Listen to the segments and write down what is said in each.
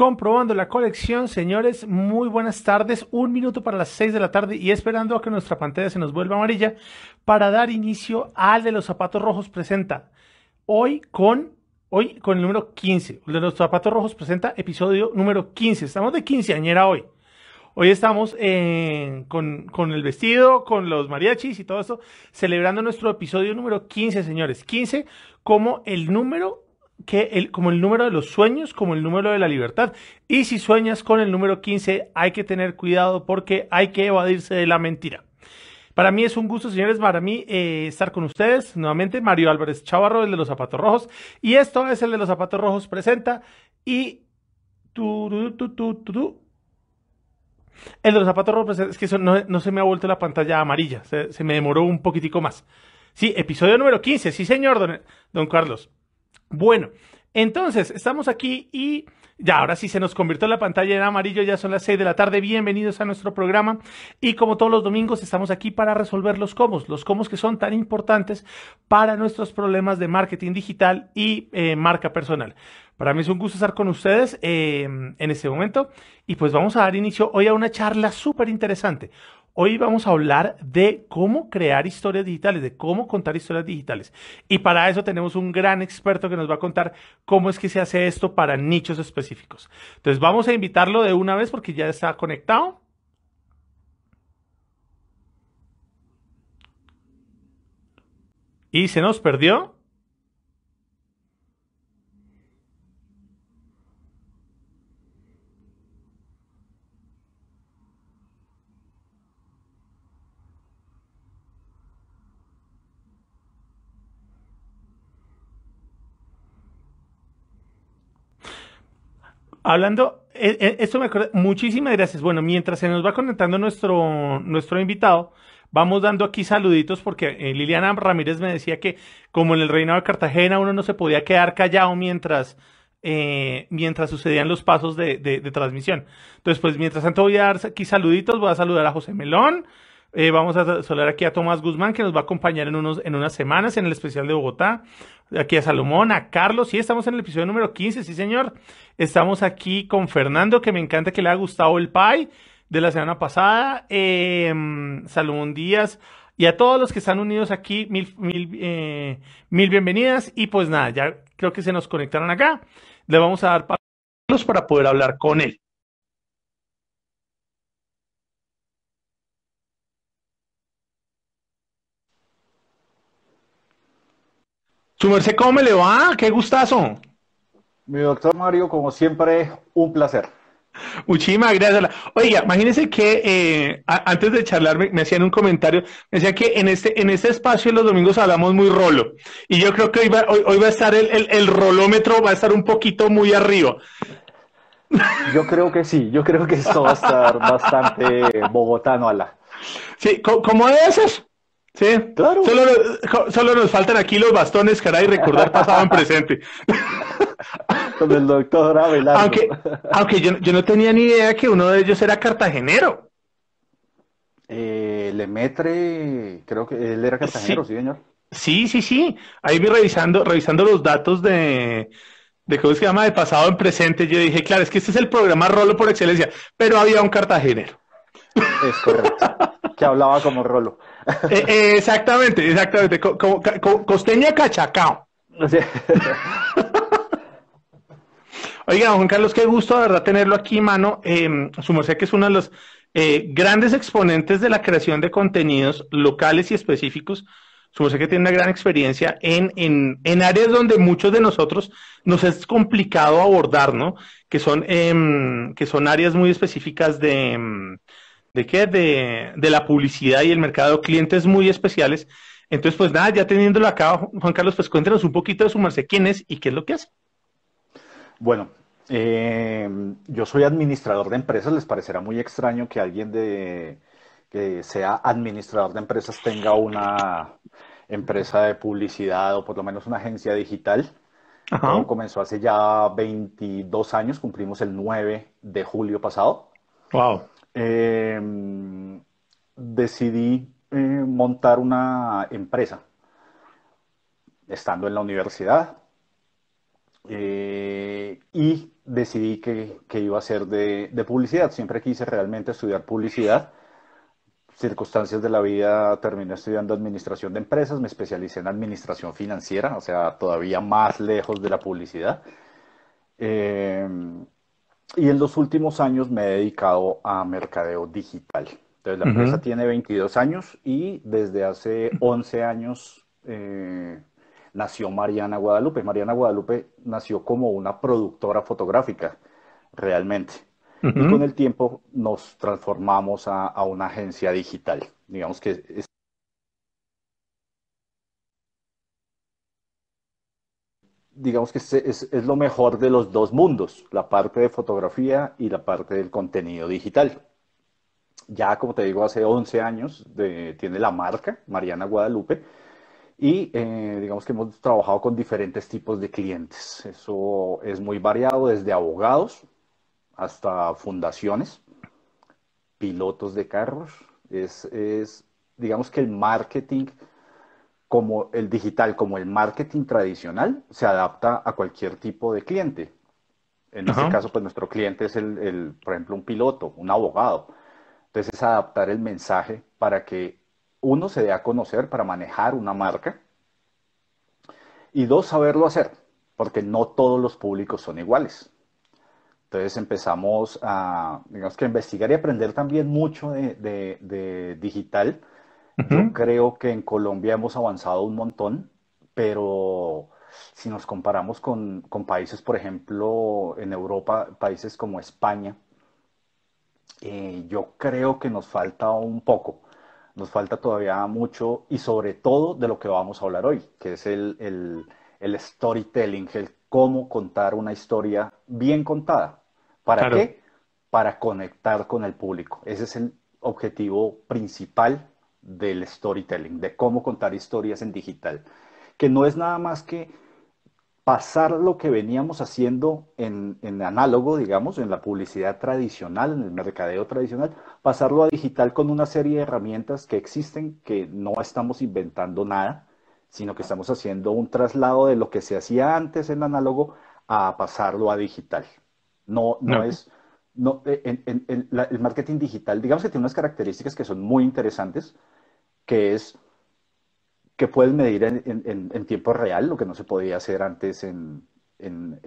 Comprobando la colección, señores, muy buenas tardes. Un minuto para las seis de la tarde y esperando a que nuestra pantalla se nos vuelva amarilla para dar inicio al de los zapatos rojos presenta. Hoy con, hoy con el número 15. El de los zapatos rojos presenta episodio número 15. Estamos de quinceañera hoy. Hoy estamos eh, con, con, el vestido, con los mariachis y todo esto, celebrando nuestro episodio número 15, señores. 15 como el número que el, como el número de los sueños, como el número de la libertad. Y si sueñas con el número 15, hay que tener cuidado porque hay que evadirse de la mentira. Para mí es un gusto, señores, para mí eh, estar con ustedes. Nuevamente, Mario Álvarez Chavarro, el de los zapatos rojos. Y esto es el de los zapatos rojos presenta. Y tu, tu, tu, el de los zapatos rojos presenta. Es que eso no, se me ha vuelto la pantalla amarilla. Se, se, me demoró un poquitico más. Sí, episodio número 15. Sí, señor, don, don Carlos. Bueno, entonces estamos aquí y ya ahora sí se nos convirtió la pantalla en amarillo, ya son las 6 de la tarde. Bienvenidos a nuestro programa y como todos los domingos estamos aquí para resolver los comos, los comos que son tan importantes para nuestros problemas de marketing digital y eh, marca personal. Para mí es un gusto estar con ustedes eh, en este momento y pues vamos a dar inicio hoy a una charla súper interesante. Hoy vamos a hablar de cómo crear historias digitales, de cómo contar historias digitales. Y para eso tenemos un gran experto que nos va a contar cómo es que se hace esto para nichos específicos. Entonces vamos a invitarlo de una vez porque ya está conectado. Y se nos perdió. Hablando, eh, eh, esto me acuerda, muchísimas gracias. Bueno, mientras se nos va conectando nuestro, nuestro invitado, vamos dando aquí saluditos porque eh, Liliana Ramírez me decía que como en el Reino de Cartagena uno no se podía quedar callado mientras, mientras sucedían los pasos de, de, de, transmisión. Entonces, pues mientras tanto voy a dar aquí saluditos, voy a saludar a José Melón, eh, vamos a saludar aquí a Tomás Guzmán, que nos va a acompañar en, unos, en unas semanas en el especial de Bogotá. Aquí a Salomón, a Carlos. Sí, estamos en el episodio número 15, sí, señor. Estamos aquí con Fernando, que me encanta que le haya gustado el pie de la semana pasada. Eh, Salomón Díaz. Y a todos los que están unidos aquí, mil, mil, eh, mil bienvenidas. Y pues nada, ya creo que se nos conectaron acá. Le vamos a dar para poder hablar con él. Su merced, ¿cómo me le va? ¡Qué gustazo! Mi doctor Mario, como siempre, un placer. Muchísimas gracias. Oiga, imagínense que eh, antes de charlar me, hacían un comentario, me decían que en este, en este espacio los domingos hablamos muy rolo. Y yo creo que hoy va, hoy, va a estar el, el, rolómetro, va a estar un poquito muy arriba. Yo creo que sí, yo creo que esto va a estar bastante bogotano a la. Sí, ¿cómo debe ser? Sí, claro. Solo, nos faltan aquí los bastones, caray, recordar pasado en presente. Con el doctor Abelardo. Aunque, aunque yo, no tenía ni idea que uno de ellos era cartagenero. Eh, Lemetre, creo que él era cartagenero, sí, señor. Sí, sí, sí. Ahí vi revisando, revisando los datos de, de cómo se llama de pasado en presente. Yo dije, claro, es que este es el programa Rolo por excelencia, pero había un cartagenero. Es correcto. que hablaba como Rolo. Eh, eh, exactamente, exactamente. costeña cachacao. Oiga, Juan Carlos, qué gusto de verdad tenerlo aquí, mano. Eh, su merced que es uno de los eh, grandes exponentes de la creación de contenidos locales y específicos. Su merced que tiene una gran experiencia en, en, en, áreas donde muchos de nosotros nos es complicado abordar, ¿no? Que son, em, que son áreas muy específicas de, em, ¿De qué? De, de la publicidad y el mercado, clientes muy especiales. Entonces, pues nada, ya teniéndolo acá, Juan Carlos, pues cuéntenos un poquito de su merced, quién es y qué es lo que hace. Bueno, eh, yo soy administrador de empresas. Les parecerá muy extraño que alguien de que sea administrador de empresas tenga una empresa de publicidad o por lo menos una agencia digital. Todo comenzó hace ya 22 años, cumplimos el 9 de julio pasado. Wow eh, decidí eh, montar una empresa estando en la universidad. Eh, y decidí que, iba a ser de, publicidad. Siempre quise realmente estudiar publicidad. Circunstancias de la vida terminé estudiando administración de empresas, me especialicé en administración financiera, o sea, todavía más lejos de la publicidad. Eh, y en los últimos años me he dedicado a mercadeo digital. Entonces, la empresa tiene 22 años y desde hace 11 años eh, nació Mariana Guadalupe. Mariana Guadalupe nació como una productora fotográfica, realmente. Y con el tiempo nos transformamos a, una agencia digital. Digamos que digamos que es, es, lo mejor de los dos mundos, la parte de fotografía y la parte del contenido digital. Ya, como te digo, hace 11 años tiene la marca Mariana Guadalupe y eh, digamos que hemos trabajado con diferentes tipos de clientes. Eso es muy variado, desde abogados hasta fundaciones, pilotos de carros. Es, es digamos que el marketing como el digital, como el marketing tradicional, se adapta a cualquier tipo de cliente. En este caso, pues nuestro cliente es el, el, por ejemplo, un piloto, un abogado. Entonces es adaptar el mensaje para que uno se dé a conocer para manejar una marca y dos, saberlo hacer, porque no todos los públicos son iguales. Entonces empezamos a, digamos que investigar y aprender también mucho de, digital. Yo creo que en Colombia hemos avanzado un montón, pero si nos comparamos con, países, por ejemplo, en Europa, países como España, eh, yo creo que nos falta un poco. Nos falta todavía mucho y sobre todo de lo que vamos a hablar hoy, que es el, storytelling, el cómo contar una historia bien contada. ¿Para qué? Para conectar con el público. Ese es el objetivo principal del storytelling, de cómo contar historias en digital, que no es nada más que pasar lo que veníamos haciendo en, análogo, digamos, en la publicidad tradicional, en el mercadeo tradicional, pasarlo a digital con una serie de herramientas que existen, que no estamos inventando nada, sino que estamos haciendo un traslado de lo que se hacía antes en análogo a pasarlo a digital. No, no, es, no, en, el marketing digital, digamos que tiene unas características que son muy interesantes, que es que puedes medir en, tiempo real, lo que no se podía hacer antes en,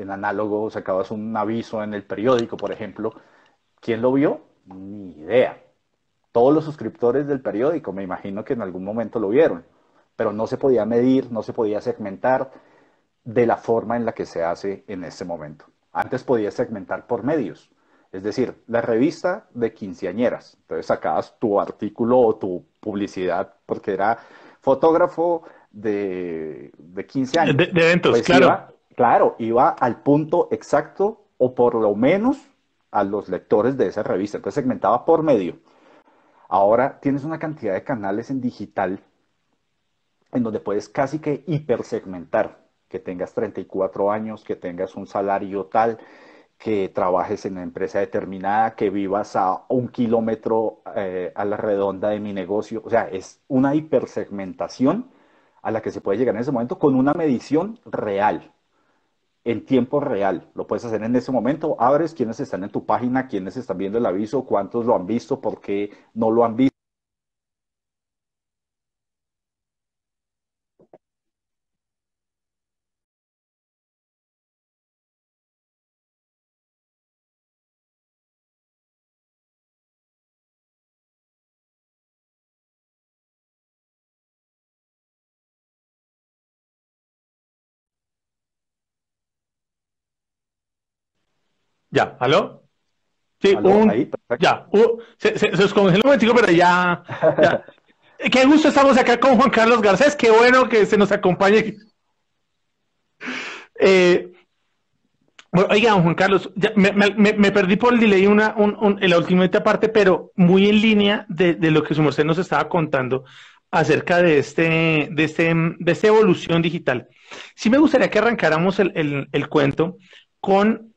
análogo, sacabas un aviso en el periódico, por ejemplo. ¿Quién lo vio? Ni idea. Todos los suscriptores del periódico, me imagino que en algún momento lo vieron, pero no se podía medir, no se podía segmentar de la forma en la que se hace en este momento. Antes podía segmentar por medios, es decir, la revista de quinceañeras. Entonces sacabas tu artículo o tu publicidad porque era fotógrafo de, de 15 años. De, eventos, pues claro. claro, iba al punto exacto o por lo menos a los lectores de esa revista. Entonces segmentaba por medio. Ahora tienes una cantidad de canales en digital en donde puedes casi que hipersegmentar, que tengas 34 años, que tengas un salario tal, que trabajes en una empresa determinada, que vivas a un kilómetro eh, a la redonda de mi negocio. O sea, es una hipersegmentación a la que se puede llegar en ese momento con una medición real, en tiempo real. Lo puedes hacer en ese momento. Abres quiénes están en tu página, quiénes están viendo el aviso, cuántos lo han visto, por qué no lo han visto. Ya, ¿aló? Sí, un, ya, se, se, se un momentico, pero ya, ya. Qué gusto estamos acá con Juan Carlos Garcés, qué bueno que se nos acompañe. Eh, bueno, oiga, Juan Carlos, me, perdí por el delay una, en la última parte, pero muy en línea de, lo que su merced nos estaba contando acerca de este, de este, de esta evolución digital. Sí me gustaría que arrancáramos el, el cuento con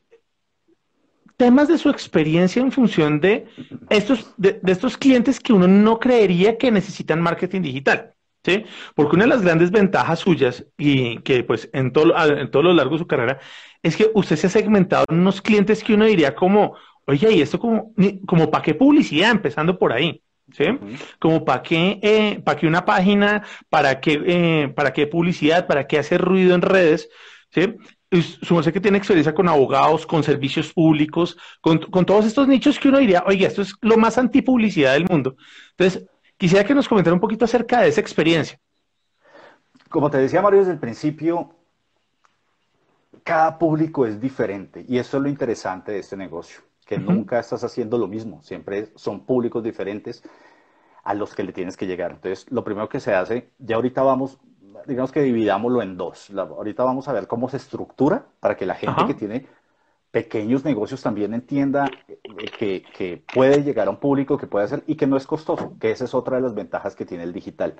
temas de su experiencia en función de estos, de, estos clientes que uno no creería que necesitan marketing digital. ¿sí? Porque una de las grandes ventajas suyas, y que pues en todo, en todo lo largo de su carrera, es que usted se ha segmentado en unos clientes que uno diría como, oye, ¿y esto como, como para qué publicidad? Empezando por ahí. ¿Sí? Como para qué, eh, para qué una página, para qué, eh, para qué publicidad, para qué hacer ruido en redes, ¿sí? Supongo que tiene experiencia con abogados, con servicios públicos, con, con, todos estos nichos que uno diría, oye, esto es lo más antipublicidad del mundo. Entonces, Quisiera que nos comentara un poquito acerca de esa experiencia. Como te decía Mario desde el principio, cada público es diferente y eso es lo interesante de este negocio, que nunca estás haciendo lo mismo, siempre son públicos diferentes a los que le tienes que llegar. Entonces, lo primero que se hace, ya ahorita vamos, digamos que dividámoslo en dos. ahorita vamos a ver cómo se estructura para que la gente que tiene pequeños negocios también entienda eh, que, puede llegar a un público que puede hacer y que no es costoso, que esa es otra de las ventajas que tiene el digital.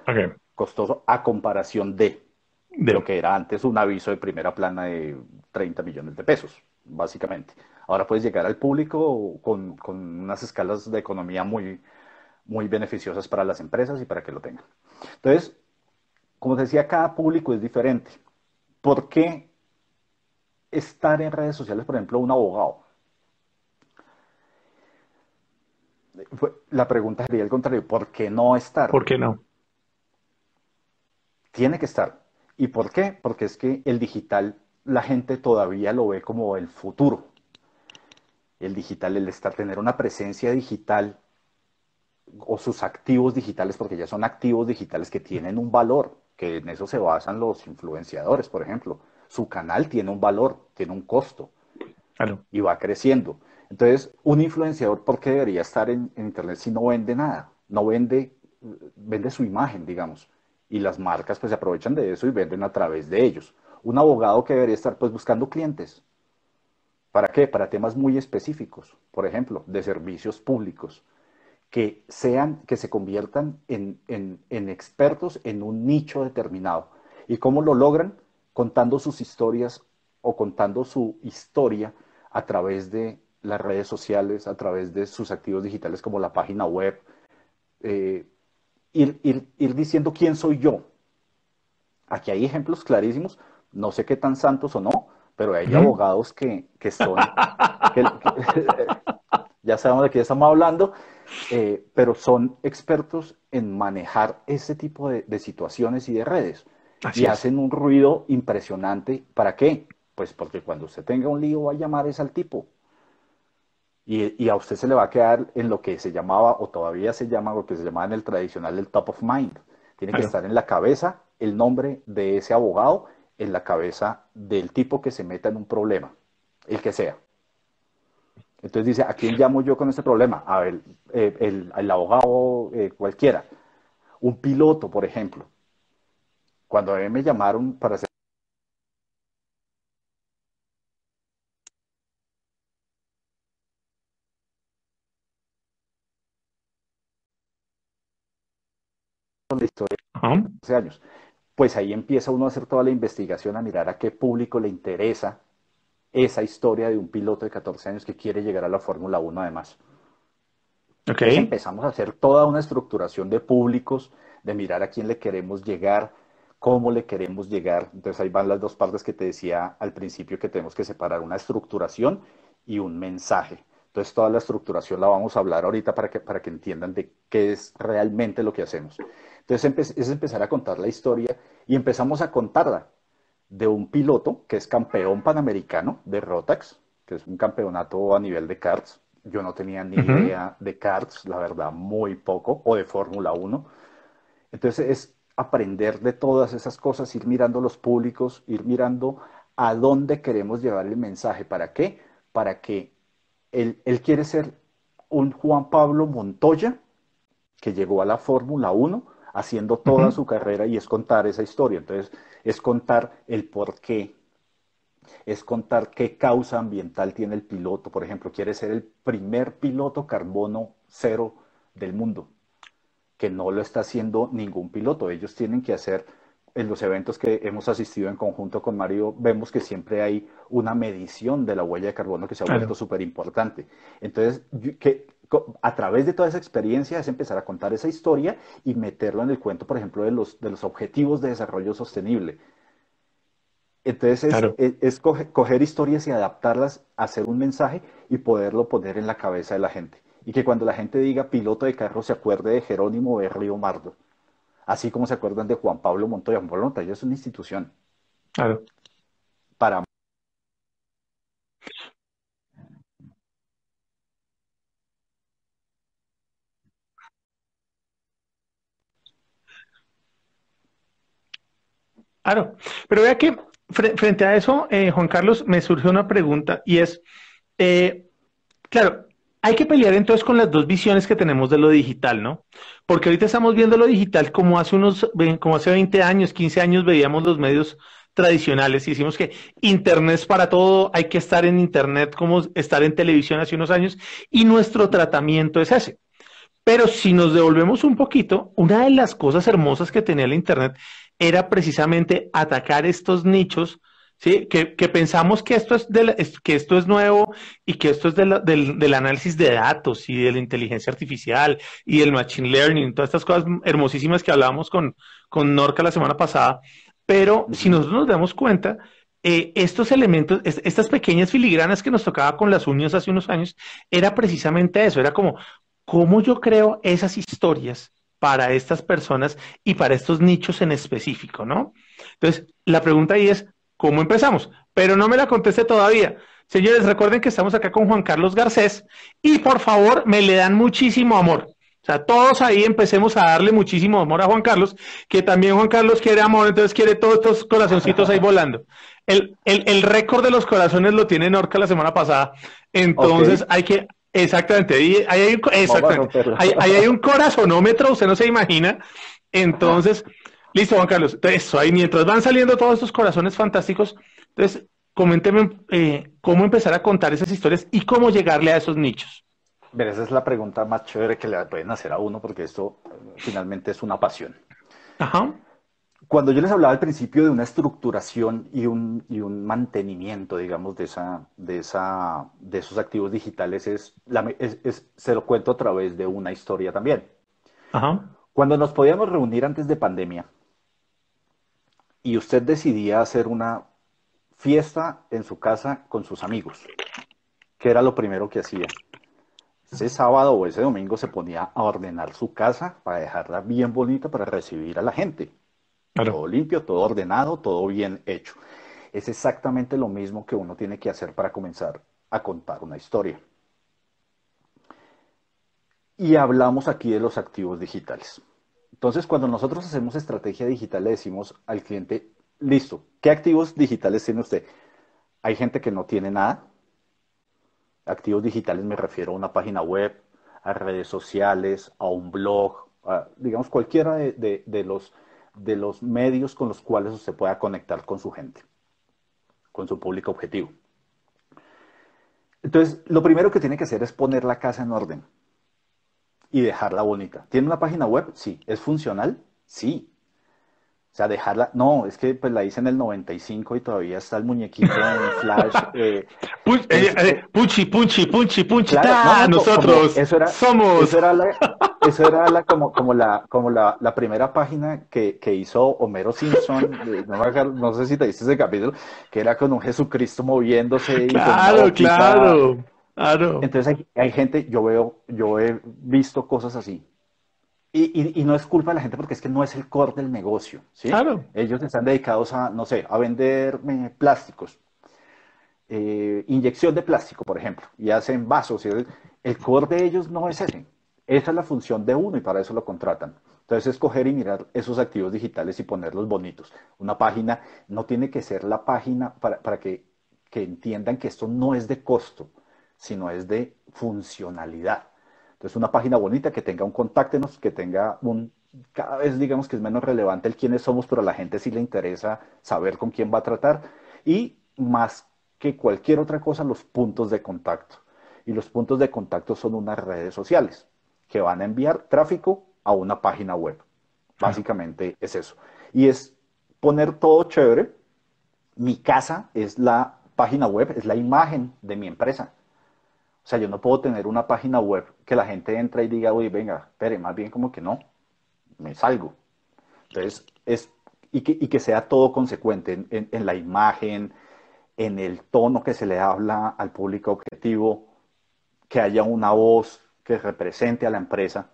Costoso a comparación de, lo que era antes un aviso de primera plana de 30 millones de pesos, básicamente. Ahora puedes llegar al público con, unas escalas de economía muy, muy beneficiosas para las empresas y para que lo tengan. Entonces, como decía, cada público es diferente. ¿Por qué estar en redes sociales, por ejemplo, un abogado? La pregunta sería el contrario, ¿por qué no estar? ¿Por qué no? Tiene que estar. ¿Y por qué? Porque es que el digital, la gente todavía lo ve como el futuro. El digital, el estar, tener una presencia digital o sus activos digitales, porque ya son activos digitales que tienen un valor, que en eso se basan los influenciadores, por ejemplo su canal tiene un valor, tiene un costo y va creciendo. Entonces, un influenciador, ¿por qué debería estar en, Internet si no vende nada? No vende, vende su imagen, digamos. Y las marcas pues se aprovechan de eso y venden a través de ellos. Un abogado que debería estar pues buscando clientes. ¿Para qué? Para temas muy específicos, por ejemplo, de servicios públicos, que sean, que se conviertan en, en expertos en un nicho determinado. ¿Y cómo lo logran? contando sus historias o contando su historia a través de las redes sociales, a través de sus activos digitales como la página web, eh, ir, diciendo quién soy yo. Aquí hay ejemplos clarísimos, no sé qué tan santos o no, pero hay abogados que, son, ya sabemos de qué estamos hablando, eh, pero son expertos en manejar ese tipo de situaciones y de redes y hacen un ruido impresionante. ¿Para qué? Pues porque cuando usted tenga un lío va a llamar es al tipo. Y, a usted se le va a quedar en lo que se llamaba, o todavía se llama, lo que se llamaba en el tradicional el top of mind. Tiene que estar en la cabeza el nombre de ese abogado, en la cabeza del tipo que se meta en un problema, el que sea. Entonces dice, ¿a quién llamo yo con este problema? A ver, eh, el, abogado eh, cualquiera. Un piloto, por ejemplo. Cuando a mí me llamaron para hacer la historia hace años. Pues ahí empieza uno a hacer toda la investigación, a mirar a qué público le interesa esa historia de un piloto de 14 años que quiere llegar a la Fórmula 1 además. Okay. empezamos a hacer toda una estructuración de públicos, de mirar a quién le queremos llegar, cómo le queremos llegar. Entonces ahí van las dos partes que te decía al principio que tenemos que separar una estructuración y un mensaje. Entonces toda la estructuración la vamos a hablar ahorita para que, para que entiendan de qué es realmente lo que hacemos. Entonces es empezar a contar la historia y empezamos a contarla de un piloto que es campeón panamericano de Rotax, que es un campeonato a nivel de karts. Yo no tenía ni idea de karts, la verdad, muy poco, o de Fórmula 1. Entonces es aprender de todas esas cosas, ir mirando los públicos, ir mirando a dónde queremos llevar el mensaje. ¿Para qué? Para que él, quiere ser un Juan Pablo Montoya que llegó a la Fórmula 1 haciendo toda su carrera y es contar esa historia. Entonces, es contar el por qué, es contar qué causa ambiental tiene el piloto. Por ejemplo, quiere ser el primer piloto carbono cero del mundo que no lo está haciendo ningún piloto. Ellos tienen que hacer, en los eventos que hemos asistido en conjunto con Mario, vemos que siempre hay una medición de la huella de carbono que se ha vuelto súper importante. Entonces, ¿qué, a través de toda esa experiencia es empezar a contar esa historia y meterlo en el cuento, por ejemplo, de los, de los objetivos de desarrollo sostenible. Entonces es, coger, historias y adaptarlas, hacer un mensaje y poderlo poner en la cabeza de la gente. Y que cuando la gente diga piloto de carro se acuerde de Jerónimo de Río Mardo. Así como se acuerdan de Juan Pablo Montoya. Juan Pablo Montoya es una institución. Claro. Para Claro, pero vea que frente a eso, eh, Juan Carlos, me surge una pregunta y es, eh, claro, hay que pelear entonces con las dos visiones que tenemos de lo digital, ¿no? Porque ahorita estamos viendo lo digital como hace unos, como hace 20 años, 15 años veíamos los medios tradicionales y decimos que Internet es para todo, hay que estar en Internet como estar en televisión hace unos años y nuestro tratamiento es ese. Pero si nos devolvemos un poquito, una de las cosas hermosas que tenía el Internet era precisamente atacar estos nichos, ¿sí? Que, pensamos que esto, es que esto es nuevo y que esto es del, análisis de datos y de la inteligencia artificial y del machine learning, todas estas cosas hermosísimas que hablábamos con, con Norca la semana pasada. Pero si nosotros nos damos cuenta, eh, estos elementos, estas pequeñas filigranas que nos tocaba con las uñas hace unos años, era precisamente eso, era como, ¿cómo yo creo esas historias para estas personas y para estos nichos en específico, ¿no? Entonces, la pregunta ahí es, ¿cómo empezamos? Pero no me la conteste todavía. Señores, recuerden que estamos acá con Juan Carlos Garcés y por favor me le dan muchísimo amor. O sea, todos ahí empecemos a darle muchísimo amor a Juan Carlos, que también Juan Carlos quiere amor, entonces quiere todos estos corazoncitos ahí volando. El, el, récord de los corazones lo tiene Norca la semana pasada, entonces hay que Exactamente, ahí, hay, un, Ahí, hay, un corazonómetro, usted no se imagina. Entonces, listo, Juan Carlos. Eso, ahí mientras van saliendo todos estos corazones fantásticos, entonces, coménteme eh, cómo empezar a contar esas historias y cómo llegarle a esos nichos. Esa es la pregunta más chévere que le pueden hacer a uno, porque esto eh, finalmente es una pasión. Ajá cuando yo les hablaba al principio de una estructuración y un, y un mantenimiento, digamos, de, esa, de, esa, de esos activos digitales, es, es, se lo cuento a través de una historia también. Cuando nos podíamos reunir antes de pandemia y usted decidía hacer una fiesta en su casa con sus amigos, ¿qué era lo primero que hacía? Ese sábado o ese domingo se ponía a ordenar su casa para dejarla bien bonita para recibir a la gente. Todo limpio, todo ordenado, todo bien hecho. Es exactamente lo mismo que uno tiene que hacer para comenzar a contar una historia. Y hablamos aquí de los activos digitales. Entonces, cuando nosotros hacemos estrategia digital, le decimos al cliente, listo, ¿qué activos digitales tiene usted? Hay gente que no tiene nada. Activos digitales me refiero a una página web, a redes sociales, a un blog, digamos cualquiera de los de los medios con los cuales usted pueda conectar con su gente, con su público objetivo. Entonces, lo primero que tiene que hacer es poner la casa en orden y dejarla bonita. ¿Tiene una página web? Sí. ¿Es funcional? Sí. O sea, dejarla, no, es que pues la hice en el 95 y todavía está el muñequito en flash. Eh, eh, eh, puchi, puchi, puchi, puchi, nosotros eso era, somos. Eso era, la, eso era la, como, como, la, como la, la primera página que, que, hizo Homero Simpson, no, no, sé si te viste ese capítulo, que era con un Jesucristo moviéndose. Claro, claro, claro. Entonces hay, hay gente, yo veo, yo he visto cosas así y, no es culpa de la gente porque es que no es el core del negocio. ¿sí? Claro. Ellos están dedicados a, no sé, a vender eh, plásticos. Eh, inyección de plástico, por ejemplo, y hacen vasos. el core de ellos no es ese. Esa es la función de uno y para eso lo contratan. Entonces, escoger y mirar esos activos digitales y ponerlos bonitos. Una página no tiene que ser la página para, para que, que entiendan que esto no es de costo, sino es de funcionalidad. Entonces, una página bonita que tenga un contáctenos, que tenga un, cada vez digamos que es menos relevante el quiénes somos, pero a la gente sí le interesa saber con quién va a tratar. Y más que cualquier otra cosa, los puntos de contacto. Y los puntos de contacto son unas redes sociales que van a enviar tráfico a una página web. Básicamente es eso. Y es poner todo chévere. Mi casa es la página web, es la imagen de mi empresa. O sea, yo no puedo tener una página web que la gente entra y diga, oye, venga, espere, más bien como que no, me salgo. Entonces, es, y que, y que sea todo consecuente en, en la imagen, en el tono que se le habla al público objetivo, que haya una voz que represente a la empresa.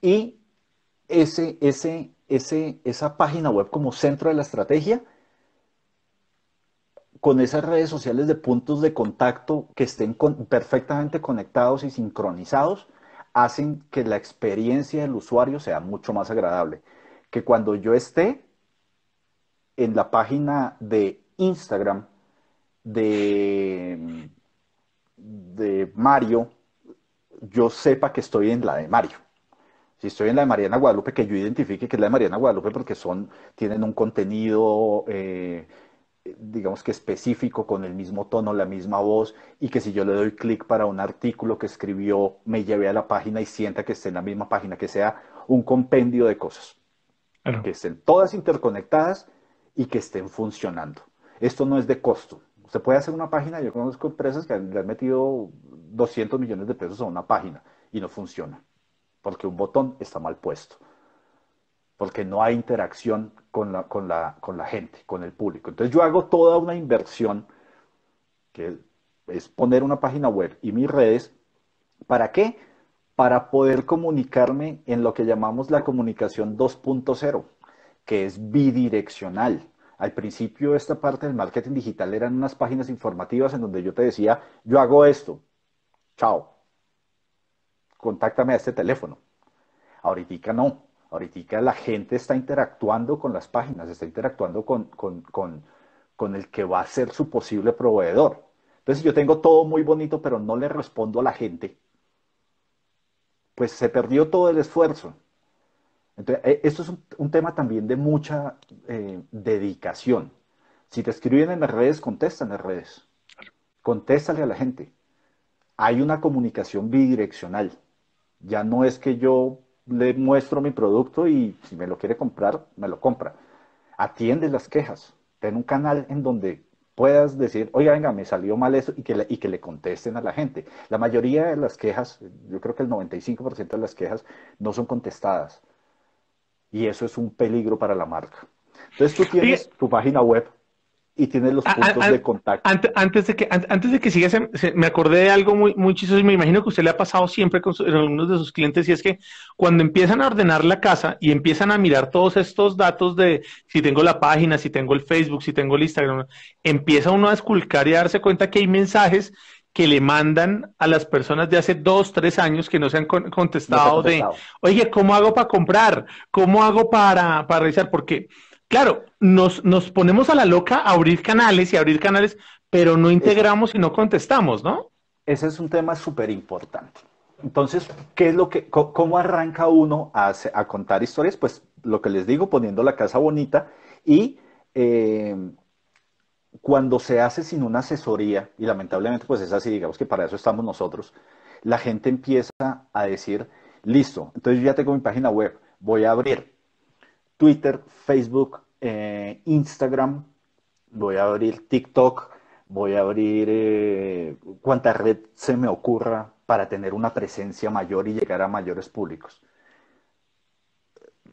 Y ese, ese, ese, esa página web como centro de la estrategia, con esas redes sociales de puntos de contacto que estén perfectamente conectados y sincronizados, hacen que la experiencia del usuario sea mucho más agradable. Que cuando yo esté en la página de Instagram de, de Mario, yo sepa que estoy en la de Mario. Si estoy en la de Mariana Guadalupe, que yo identifique que es la de Mariana Guadalupe porque son, tienen un contenido, eh, digamos que específico, con el mismo tono, la misma voz, y que si yo le doy clic para un artículo que escribió, me lleve a la página y sienta que esté en la misma página, que sea un compendio de cosas. Que estén todas interconectadas y que estén funcionando. Esto no es de costo. Usted puede hacer una página, yo conozco empresas que le han metido 200 millones de pesos a una página y no funciona, porque un botón está mal puesto, porque no hay interacción con la, con la, con la gente, con el público. Entonces yo hago toda una inversión, que es poner una página web y mis redes, ¿para qué? Para poder comunicarme en lo que llamamos la comunicación 2.0, que es bidireccional. Al principio esta parte del marketing digital eran unas páginas informativas en donde yo te decía, yo hago esto, chao, contáctame a este teléfono. Ahorita no, ahorita la gente está interactuando con las páginas, está interactuando con, con el que va a ser su posible proveedor. Entonces, si yo tengo todo muy bonito, pero no le respondo a la gente, pues se perdió todo el esfuerzo. Entonces, eh, esto es un, tema también de mucha eh, dedicación. Si te escriben en las redes, contesta en las redes. Contéstale a la gente. Hay una comunicación bidireccional. Ya no es que yo le muestro mi producto y si me lo quiere comprar, me lo compra. Atiende las quejas. Ten un canal en donde puedas decir, oiga, venga, me salió mal eso y que, le, y que le contesten a la gente. La mayoría de las quejas, yo creo que el 95% de las quejas no son contestadas y eso es un peligro para la marca. Entonces tú tienes tu página web y tienes los puntos de contacto. Antes, de que, antes de que sigas, me acordé de algo muy, muy chistoso y me imagino que usted le ha pasado siempre con algunos de sus clientes y es que cuando empiezan a ordenar la casa y empiezan a mirar todos estos datos de si tengo la página, si tengo el Facebook, si tengo el Instagram, empieza uno a esculcar y a darse cuenta que hay mensajes que le mandan a las personas de hace dos, tres años que no se han contestado, de, oye, ¿cómo hago para comprar? ¿Cómo hago para, para realizar? Porque, claro, nos, nos ponemos a la loca a abrir canales y abrir canales, pero no integramos y no contestamos, ¿no? Ese es un tema súper importante. Entonces, ¿qué es lo que, cómo arranca uno a, a, contar historias? Pues lo que les digo, poniendo la casa bonita y eh, cuando se hace sin una asesoría, y lamentablemente pues es así, digamos que para eso estamos nosotros, la gente empieza a decir, listo, entonces yo ya tengo mi página web, voy a abrir Twitter, Facebook, eh, Instagram, voy a abrir TikTok, voy a abrir eh, cuanta red se me ocurra para tener una presencia mayor y llegar a mayores públicos.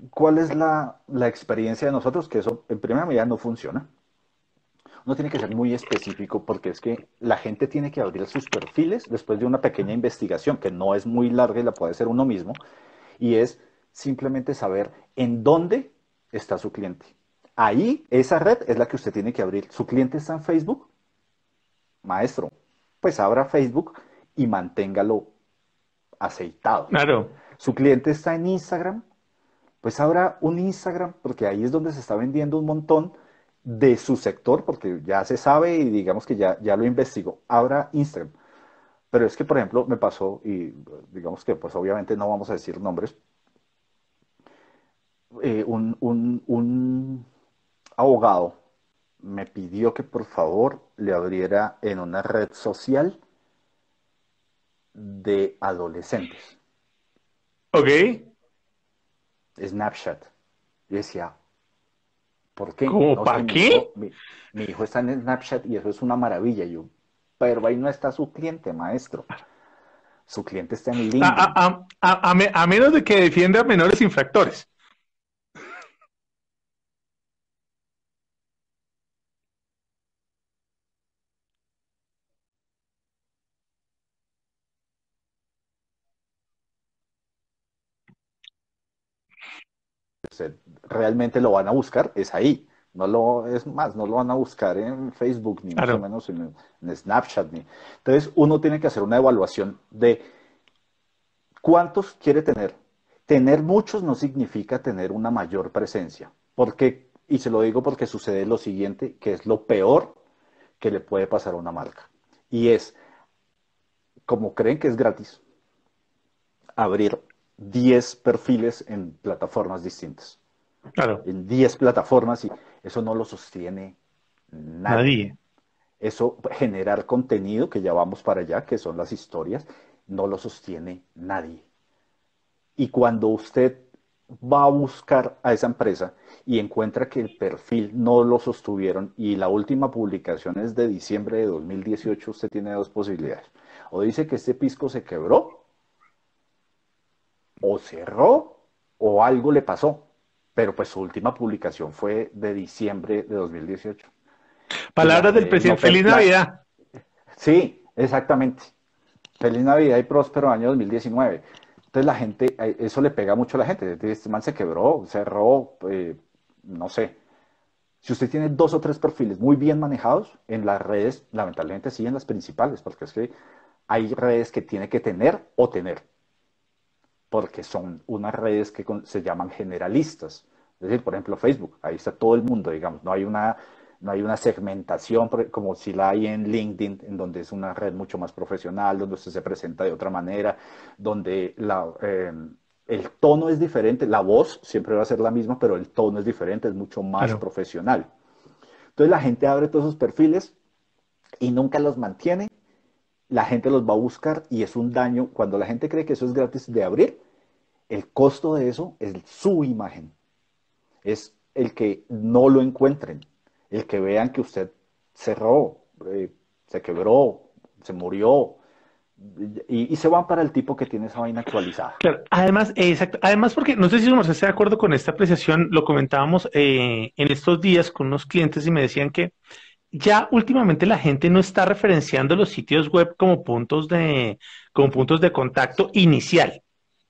¿Cuál es la, la experiencia de nosotros? Que eso en primera medida no funciona uno tiene que ser muy específico porque es que la gente tiene que abrir sus perfiles después de una pequeña investigación que no es muy larga y la puede hacer uno mismo, y es simplemente saber en dónde está su cliente. Ahí, esa red es la que usted tiene que abrir. ¿Su cliente está en Facebook? Maestro, pues abra Facebook y manténgalo aceitado. Claro. ¿Su cliente está en Instagram? Pues abra un Instagram, porque ahí es donde se está vendiendo un montón de su sector, porque ya se sabe y digamos que ya, ya lo investigo. Abra Instagram. Pero es que, por ejemplo, me pasó, y digamos que pues obviamente no vamos a decir nombres, eh, un, un, abogado me pidió que por favor le abriera en una red social de adolescentes. Ok. Snapchat. Yo decía, ¿Por qué? ¿Cómo? ¿Para qué? Mi hijo, está en Snapchat y eso es una maravilla. Yo, pero ahí no está su cliente, maestro. Su cliente está en LinkedIn. A, a menos de que defienda a menores infractores. Realmente lo van a buscar, es ahí. No lo, es más, no lo van a buscar en Facebook, ni mucho menos en, Snapchat. Ni. Entonces, uno tiene que hacer una evaluación de cuántos quiere tener. Tener muchos no significa tener una mayor presencia. Porque, y se lo digo porque sucede lo siguiente, que es lo peor que le puede pasar a una marca. Y es, como creen que es gratis, abrir 10 perfiles en plataformas distintas. Claro. En 10 plataformas y eso no lo sostiene nadie. Eso, generar contenido, que ya vamos para allá, que son las historias, no lo sostiene nadie. Y cuando usted va a buscar a esa empresa y encuentra que el perfil no lo sostuvieron y la última publicación es de diciembre de 2018, usted tiene dos posibilidades. O dice que este pisco se quebró o cerró o algo le pasó. Pero pues su última publicación fue de diciembre de 2018. Palabras del presidente. Feliz Navidad. Sí, exactamente. Feliz Navidad y próspero año 2019. Entonces la gente, eh, eso le pega mucho a la gente. Este man se quebró, cerró, eh, no sé. Si usted tiene dos o tres perfiles muy bien manejados en las redes, lamentablemente sí en las principales, porque es que hay redes que tiene que tener o tener porque son unas redes que se llaman generalistas. Es decir, por ejemplo, Facebook, ahí está todo el mundo, digamos, no hay una, no hay una segmentación como si la hay en LinkedIn, en donde es una red mucho más profesional, donde usted se presenta de otra manera, donde la, em, el tono es diferente, la voz siempre va a ser la misma, pero el tono es diferente, es mucho más profesional. Entonces la gente abre todos esos perfiles y nunca los mantiene la gente los va a buscar y es un daño. Cuando la gente cree que eso es gratis de abrir, el costo de eso es su imagen. Es el que no lo encuentren, el que vean que usted cerró, eh, se quebró, se murió, y, se van para el tipo que tiene esa vaina actualizada. Claro, además, exacto, además porque no sé si uno está de acuerdo con esta apreciación, lo comentábamos eh, en estos días con unos clientes y me decían que ya últimamente la gente no está referenciando los sitios web como puntos de, como puntos de contacto inicial.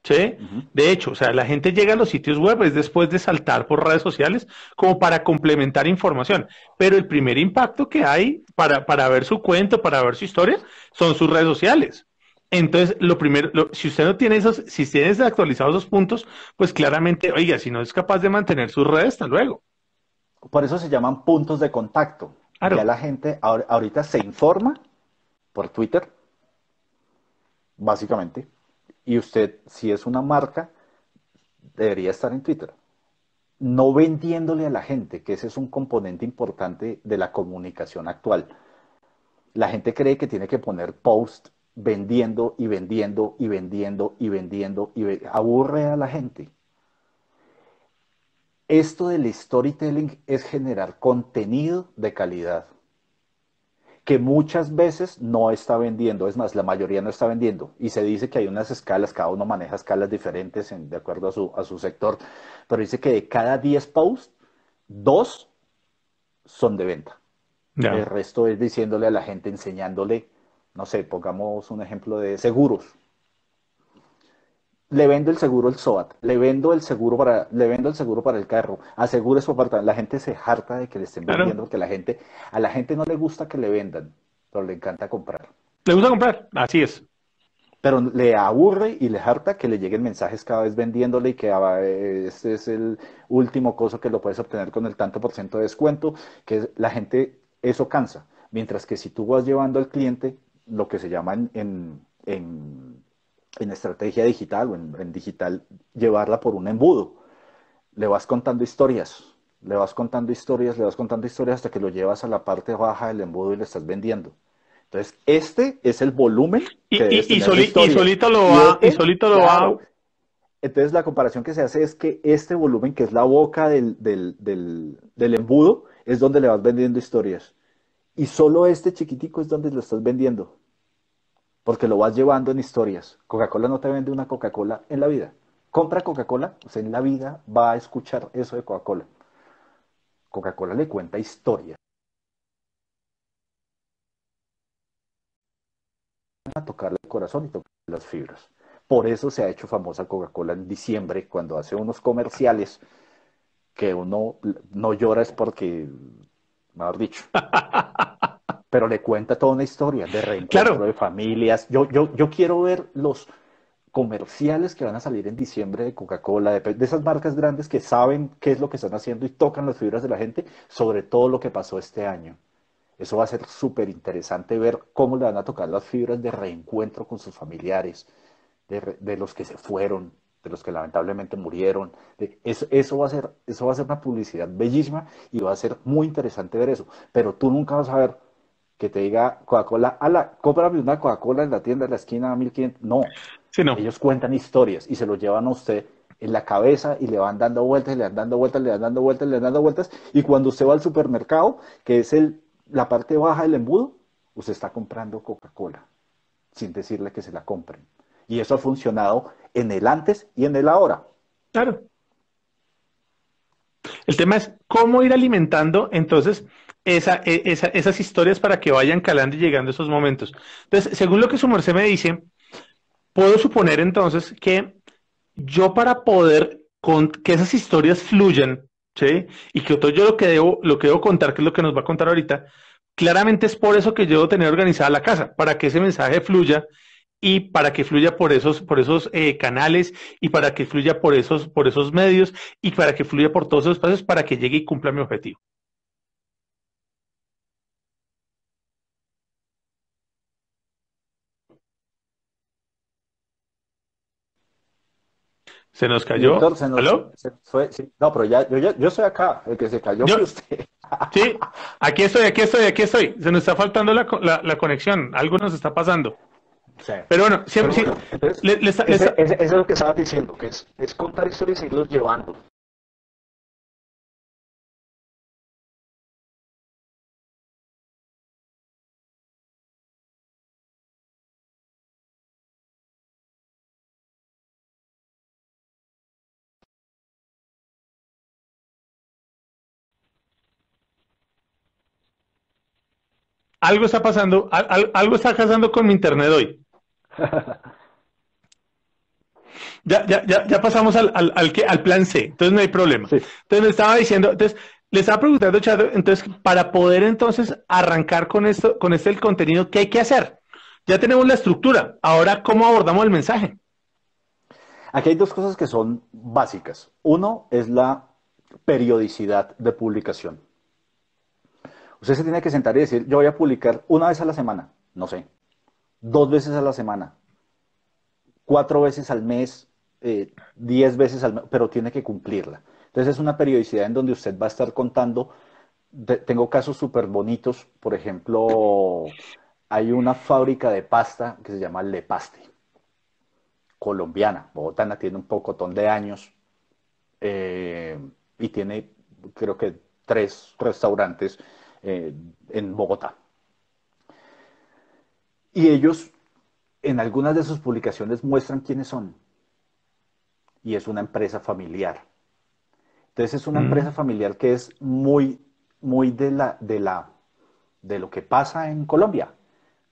¿Sí? De hecho, o sea, la gente llega a los sitios web es después de saltar por redes sociales como para complementar información. Pero el primer impacto que hay para, para ver su cuento, para ver su historia, son sus redes sociales. Entonces, lo primero, si usted no tiene esos, si tiene desactualizados esos puntos, pues claramente, oiga, si no es capaz de mantener sus redes, hasta luego. Por eso se llaman puntos de contacto. Ya la gente ahorita se informa por Twitter, básicamente, y usted, si es una marca, debería estar en Twitter. No vendiéndole a la gente, que ese es un componente importante de la comunicación actual. La gente cree que tiene que poner post vendiendo y vendiendo y vendiendo y vendiendo y aburre a la gente. Esto del storytelling es generar contenido de calidad que muchas veces no está vendiendo, es más, la mayoría no está vendiendo. Y se dice que hay unas escalas, cada uno maneja escalas diferentes de acuerdo a su, a su sector, pero dice que de cada 10 posts, dos son de venta. El resto es diciéndole a la gente, enseñándole, no sé, pongamos un ejemplo de seguros le vendo el seguro el SOAT, le vendo el seguro para, le vendo el seguro para el carro, asegure su apartamento. La gente se harta de que le estén vendiendo porque la gente, a la gente no le gusta que le vendan, pero le encanta comprar. Le gusta comprar, así es. Pero le aburre y le harta que le lleguen mensajes cada vez vendiéndole y que ah, este es el último coso que lo puedes obtener con el tanto por ciento de descuento, que la gente, eso cansa. Mientras que si tú vas llevando al cliente lo que se llama en en estrategia digital o en, digital, llevarla por un embudo. Le vas contando historias, le vas contando historias, le vas contando historias hasta que lo llevas a la parte baja del embudo y le estás vendiendo. Entonces, este es el volumen. Que y, y, solito lo va. y solito lo va. Entonces, la comparación que se hace es que este volumen, que es la boca del, del, del, del embudo, es donde le vas vendiendo historias. Y solo este chiquitico es donde lo estás vendiendo. Porque lo vas llevando en historias. Coca-Cola no te vende una Coca-Cola en la vida. Compra Coca-Cola, sea, en la vida va a escuchar eso de Coca-Cola. Coca-Cola le cuenta historias. A tocarle el corazón y tocarle las fibras. Por eso se ha hecho famosa Coca-Cola en diciembre, cuando hace unos comerciales que uno no llora es porque, mejor dicho. Pero le cuenta toda una historia de reencuentro de familias. Yo, yo, yo quiero ver los comerciales que van a salir en diciembre de Coca-Cola, de, de, esas marcas grandes que saben qué es lo que están haciendo y tocan las fibras de la gente, sobre todo lo que pasó este año. Eso va a ser súper interesante ver cómo le van a tocar las fibras de reencuentro con sus familiares, de, los que se fueron, de los que lamentablemente murieron. eso, eso, va a ser, eso va a ser una publicidad bellísima y va a ser muy interesante ver eso. Pero tú nunca vas a ver que te diga Coca-Cola, ala, cómprame una Coca-Cola en la tienda de la esquina a 1500. No. Sí, no. Ellos cuentan historias y se lo llevan a usted en la cabeza y le van dando vueltas, le van dando vueltas, le van dando vueltas, le van dando vueltas. Y cuando usted va al supermercado, que es el, la parte baja del embudo, usted está comprando Coca-Cola sin decirle que se la compren. Y eso ha funcionado en el antes y en el ahora. Claro. El tema es cómo ir alimentando entonces e, esa, esas historias para que vayan calando y llegando esos momentos. Entonces, según lo que su merced me dice, puedo suponer entonces que yo para poder con, que esas historias fluyan, ¿sí? Y que yo lo que debo, lo que debo contar, que es lo que nos va a contar ahorita, claramente es por eso que yo debo tener organizada la casa, para que ese mensaje fluya y para que fluya por esos, por esos eh, canales y para que fluya por esos, por esos medios y para que fluya por todos esos espacios para que llegue y cumpla mi objetivo. ¿Se nos cayó? ¿Aló? No, pero ya yo, yo, soy acá, el que se cayó fue usted. sí, aquí estoy, aquí estoy, aquí estoy. Se nos está faltando la, la, la conexión, algo nos está pasando. Pero bueno, siempre, eso es lo que estaba diciendo, que es, es contar historias y irlos llevando. Algo está pasando, algo está pasando con mi internet hoy. ya, ya, ya, ya pasamos al, al, al, al, plan C, entonces no hay problema. Entonces me estaba diciendo, entonces le estaba preguntando, Chado, entonces para poder entonces arrancar con esto, con este el contenido, ¿qué hay que hacer? Ya tenemos la estructura, ahora ¿cómo abordamos el mensaje? Aquí hay dos cosas que son básicas. Uno es la periodicidad de publicación. Usted se tiene que sentar y decir, yo voy a publicar una vez a la semana, no sé, dos veces a la semana, cuatro veces al mes, eh, diez veces al mes, pero tiene que cumplirla. Entonces es una periodicidad en donde usted va a estar contando. tengo casos súper bonitos, por ejemplo, hay una fábrica de pasta que se llama Le Paste, colombiana, Bogotá tiene un pocotón de años eh, y tiene creo que tres restaurantes eh, en Bogotá. Y ellos en algunas de sus publicaciones muestran quiénes son. Y es una empresa familiar. Entonces es una mm. empresa familiar que es muy, muy de la, de la, de lo que pasa en Colombia.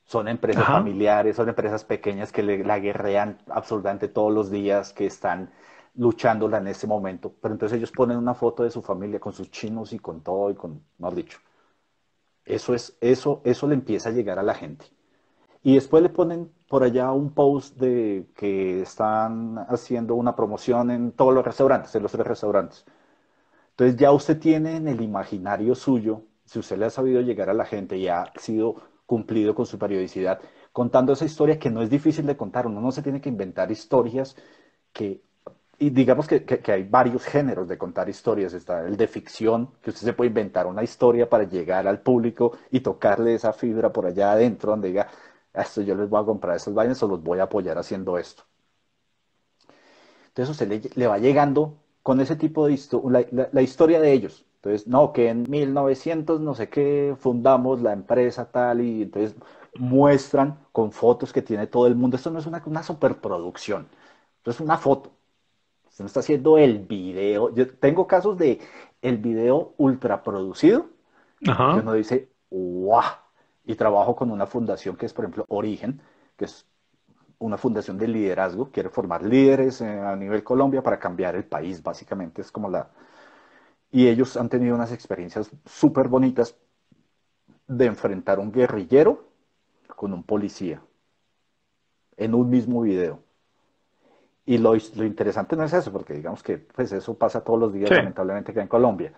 Son empresas familiares, son empresas pequeñas que la guerrean absolutamente todos los días, que están luchándola en ese momento. Pero entonces ellos ponen una foto de su familia con sus chinos y con todo y con, mejor dicho. Eso, es, eso, eso le empieza a llegar a la gente. Y después le ponen por allá un post de que están haciendo una promoción en todos los restaurantes, en los tres restaurantes. Entonces ya usted tiene en el imaginario suyo, si usted le ha sabido llegar a la gente y ha sido cumplido con su periodicidad, contando esa historia que no es difícil de contar. Uno no se tiene que inventar historias que y digamos que, hay varios géneros de contar historias. Está el de ficción, que usted se puede inventar una historia para llegar al público y tocarle esa fibra por allá adentro, donde diga, esto yo les voy a comprar estos vainas o los voy a apoyar haciendo esto. Entonces usted le, va llegando con ese tipo de historia, la, historia de ellos, Entonces, no, que en 1900 no sé qué fundamos la empresa tal y entonces muestran con fotos que tiene todo el mundo. Esto no es una, una superproducción, esto es una foto. Usted no está haciendo el video. Yo tengo casos de el video ultra producido. Ajá. Que uno dice, ¡guau! Y trabajo con una fundación que es, por ejemplo, Origen, que es una fundación de liderazgo, quiere formar líderes eh, a nivel Colombia para cambiar el país, básicamente es como la... Y ellos han tenido unas experiencias súper bonitas de enfrentar un guerrillero con un policía en un mismo video. Y lo, lo interesante no es eso, porque digamos que pues eso pasa todos los días, Sí. lamentablemente, acá en Colombia.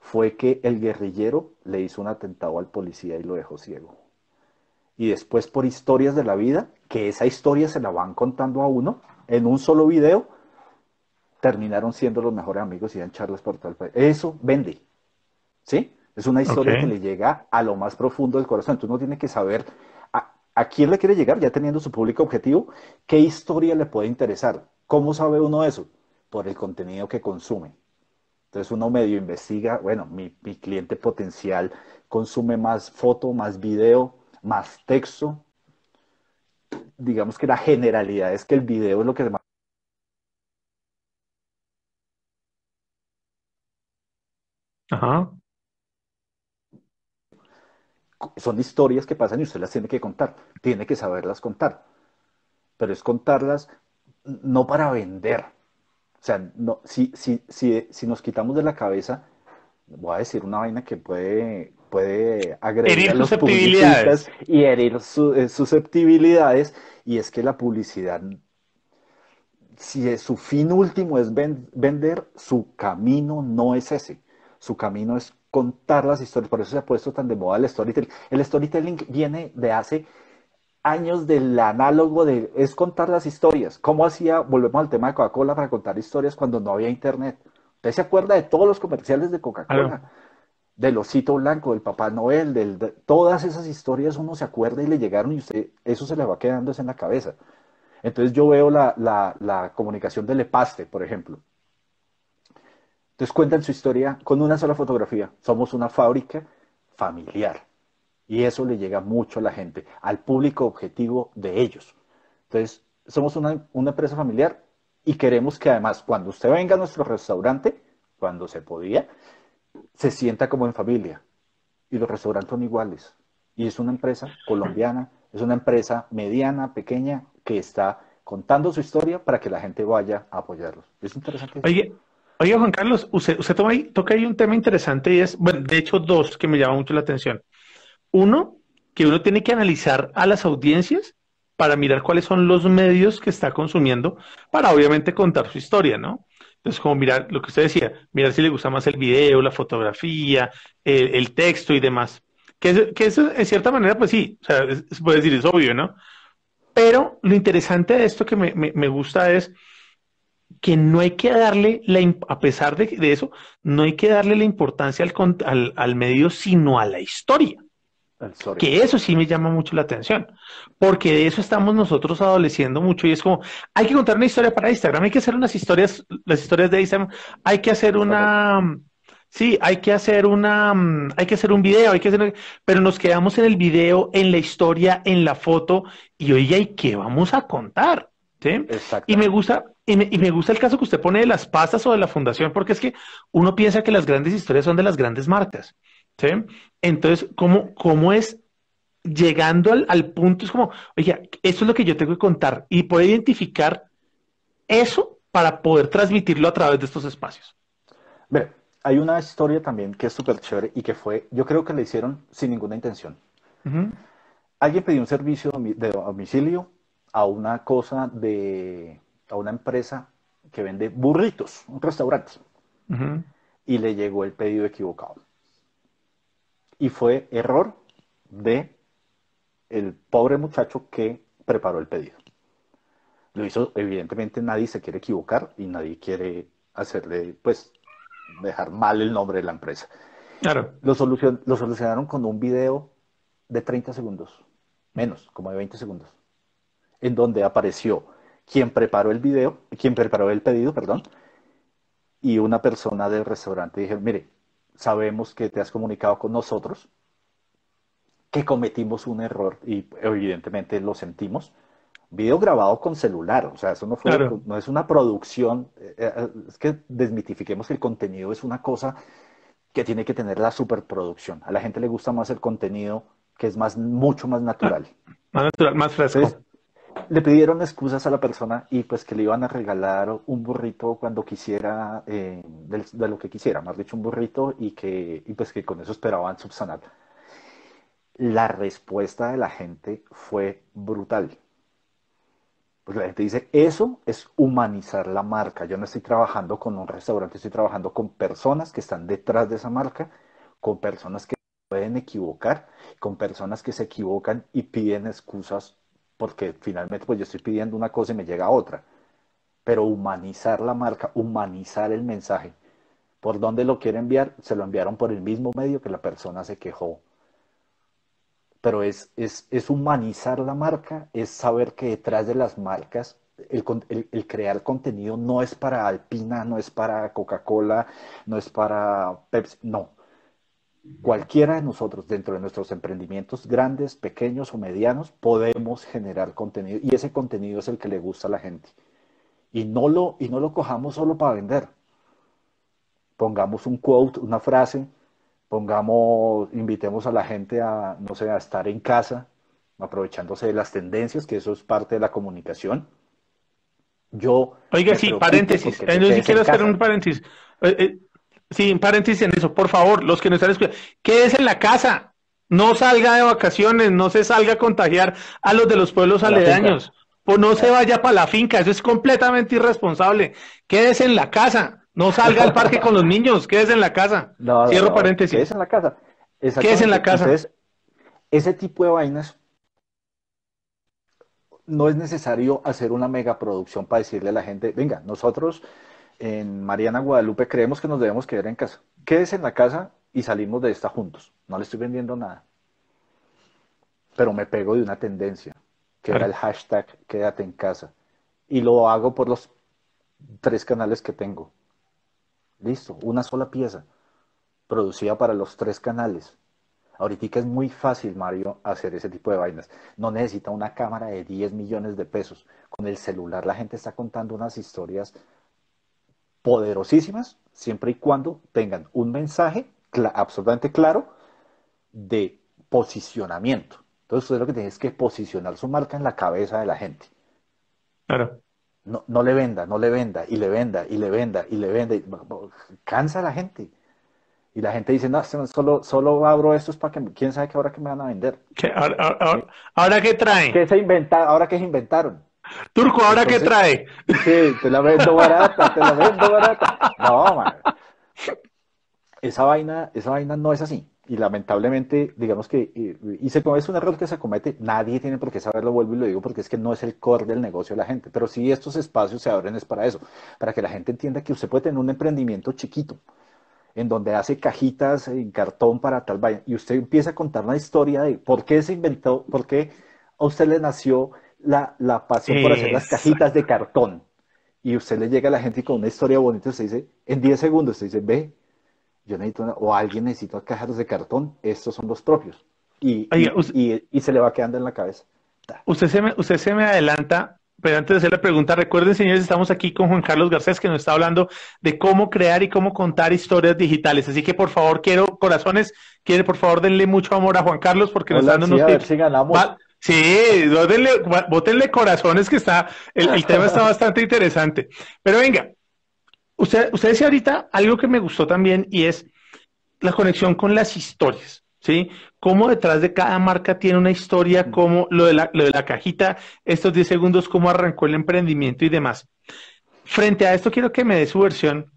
Fue que el guerrillero le hizo un atentado al policía y lo dejó ciego. Y después, por historias de la vida, que esa historia se la van contando a uno en un solo video, terminaron siendo los mejores amigos y dan charlas por todo el país. Eso vende. ¿Sí? Es una historia que le llega a lo más profundo del corazón. Entonces uno tiene que saber a, quién le quiere llegar, ya teniendo su público objetivo, qué historia le puede interesar. ¿Cómo sabe uno eso? Por el contenido que consume. Entonces uno medio investiga, bueno, mi, mi cliente potencial consume más foto, más video, más texto. Digamos que la generalidad es que el video es lo que más Ajá. Son historias que pasan y usted las tiene que contar, tiene que saberlas contar, pero es contarlas no para vender. O sea, no, si, si, si, si nos quitamos de la cabeza, voy a decir una vaina que puede, puede agredir Herir a los susceptibilidades. publicistas y herir su- eh, susceptibilidades, y es que la publicidad, si es- su fin último es ven- vender, su camino no es ese. Su camino es contar las historias. Por eso se ha puesto tan de moda el storytelling. El storytelling viene de hace años del análogo de es contar las historias. ¿Cómo hacía? Volvemos al tema de Coca-Cola para contar historias cuando no había internet. ¿Usted se acuerda de todos los comerciales de Coca-Cola? Del osito blanco, del Papá Noel, del, de- todas esas historias uno se acuerda y le llegaron y usted, eso se le va quedando en la cabeza. Entonces yo veo la, la, la comunicación del Epaste, por ejemplo. Entonces cuentan su historia con una sola fotografía. Somos una fábrica familiar. Y eso le llega mucho a la gente, al público objetivo de ellos. Entonces, somos una, empresa familiar y queremos que además, cuando usted venga a nuestro restaurante, cuando se podía, se sienta como en familia. Y los restaurantes son iguales. Y es una empresa colombiana, es una empresa mediana, pequeña, que está contando su historia para que la gente vaya a apoyarlos. Es interesante. Oye, oye, Juan Carlos, usted, usted toma ahí- toca ahí un tema interesante y es, bueno, de hecho, dos que me llaman mucho la atención. Uno, que uno tiene que analizar a las audiencias para mirar cuáles son los medios que está consumiendo para obviamente contar su historia, ¿no? Entonces, como mirar lo que usted decía, mirar si le gusta más el video, la fotografía, el, texto y demás. Que, eso- que eso, en cierta manera, pues sí, o sea, es- se puede decir, es obvio, ¿no? Pero lo interesante de esto que me- me gusta es que no hay que darle, la, a pesar de, de eso, no hay que darle la importancia al, al, al medio, sino a la historia. Que eso sí me llama mucho la atención, porque de eso estamos nosotros adoleciendo mucho y es como, hay que contar una historia para Instagram, hay que hacer unas historias, las historias de Instagram, hay que hacer una, sí, hay que hacer una, hay que hacer un video, hay que hacer, pero nos quedamos en el video, en la historia, en la foto y oye, ¿y qué vamos a contar? ¿Sí? Exacto. Y me gusta, y me, y me gusta el caso que usted pone de las pastas o de la fundación, porque es que uno piensa que las grandes historias son de las grandes marcas. ¿sí? Entonces, ¿cómo, cómo es llegando al, al punto? Es como, oye, esto es lo que yo tengo que contar y poder identificar eso para poder transmitirlo a través de estos espacios. Mire, hay una historia también que es súper chévere y que fue, yo creo que la hicieron sin ninguna intención. Alguien pidió un servicio de domicilio a una cosa de, a una empresa que vende burritos, un restaurante, y le llegó el pedido equivocado. Y fue error de el pobre muchacho que preparó el pedido. Lo hizo, evidentemente nadie se quiere equivocar y nadie quiere hacerle, pues, dejar mal el nombre de la empresa. Claro. Lo, solucion- lo solucionaron con un video de 30 segundos, menos, como de 20 segundos, en donde apareció quien preparó el video, quien preparó el pedido, perdón, y una persona del restaurante dijeron, mire, sabemos que te has comunicado con nosotros, que cometimos un error y evidentemente lo sentimos. Video grabado con celular, o sea, eso no, fue, no es una producción, eh, eh, es que desmitifiquemos que el contenido es una cosa que tiene que tener la superproducción. A la gente le gusta más el contenido que es más, mucho más natural. Más natural, más fresco. Le pidieron excusas a la persona y pues que le iban a regalar un burrito cuando quisiera, eh, de, lo que quisiera, más dicho un burrito y que y pues que con eso esperaban subsanar. La respuesta de la gente fue brutal. Pues la gente dice, eso es humanizar la marca. Yo no estoy trabajando con un restaurante, estoy trabajando con personas que están detrás de esa marca, con personas que pueden equivocar, con personas que se equivocan y piden excusas porque finalmente pues yo estoy pidiendo una cosa y me llega otra. Pero humanizar la marca, humanizar el mensaje. ¿Por dónde lo quiere enviar? Se lo enviaron por el mismo medio que la persona se quejó pero es, es, es, humanizar la marca, es saber que detrás de las marcas el, el, crear contenido no es para Alpina, no es para Coca-Cola, no es para Pepsi, no. Cualquiera de nosotros dentro de nuestros emprendimientos, grandes, pequeños o medianos, podemos generar contenido y ese contenido es el que le gusta a la gente. Y no lo, y no lo cojamos solo para vender. Pongamos un quote, una frase, pongamos, invitemos a la gente a, no sé, a estar en casa, aprovechándose de las tendencias, que eso es parte de la comunicación. Yo. Oiga, sí, paréntesis. Eh, no, si quiero hacer un paréntesis. Eh, eh, sí, un paréntesis en eso, por favor, los que nos están escuchando, quédese en la casa, no salga de vacaciones, no se salga a contagiar a los de los pueblos aledaños, o no se vaya para la finca, eso es completamente irresponsable. Quédese en la casa. No salga al parque con los niños, quédese en la casa. Cierro paréntesis. Quédese en la casa. Quédese en la casa. ese tipo de vainas no es necesario hacer una megaproducción para decirle a la gente, venga, nosotros en Mariana Guadalupe creemos que nos debemos quedar en casa. Quédese en la casa y salimos de esta juntos. No le estoy vendiendo nada. Pero me pego de una tendencia, que era el hashtag quédate en casa. Y lo hago por los tres canales que tengo. Listo, una sola pieza, producida para los tres canales. Ahorita es muy fácil, Mario, hacer ese tipo de vainas. No necesita una cámara de 10 millones de pesos. Con el celular la gente está contando unas historias poderosísimas, siempre y cuando tengan un mensaje absolutamente claro de posicionamiento. Entonces usted lo que tiene es que posicionar su marca en la cabeza de la gente. Claro no, no le venda, no le venda, y le venda, y le venda, y le venda, y, cansa a la gente. Y la gente dice, no, solo, solo abro esto para que, quién sabe qué ahora que me van a vender. Ahora, qué traen? ¿Qué se inventa, ahora qué se inventaron? Turco, ¿ahora qué trae? Sí, te la vendo barata, te la vendo barata. No, man. Esa vaina, esa vaina no es así y lamentablemente, digamos que, y, se, es un error que se comete, nadie tiene por qué saberlo, vuelvo y lo digo porque es que no es el core del negocio de la gente, pero sí estos espacios se abren es para eso, para que la gente entienda que usted puede tener un emprendimiento chiquito, en donde hace cajitas en cartón para tal vaina, y usted empieza a contar una historia de por qué se inventó, por qué a usted le nació la, la pasión por hacer las cajitas de cartón, y usted le llega a la gente con una historia bonita, usted dice, en 10 segundos, usted dice, ve, yo necesito o alguien necesita cajas de cartón, estos son los propios. Y, y, se le va quedando en la cabeza. Usted se, me, usted se me adelanta, pero antes de hacer la pregunta, recuerden, señores, estamos aquí con Juan Carlos Garcés, que nos está hablando de cómo crear y cómo contar historias digitales. Así que, por favor, quiero, corazones, quiere, por favor, denle mucho amor a Juan Carlos, porque nos está dando unos tips. Si ganamos. Sí, bótenle corazones, que está, el, el tema está bastante interesante. Pero venga, Usted, usted decía ahorita algo que me gustó también y es la conexión con las historias, ¿sí? Cómo detrás de cada marca tiene una historia, cómo lo de la, lo de la cajita, estos 10 segundos, cómo arrancó el emprendimiento y demás. Frente a esto, quiero que me dé su versión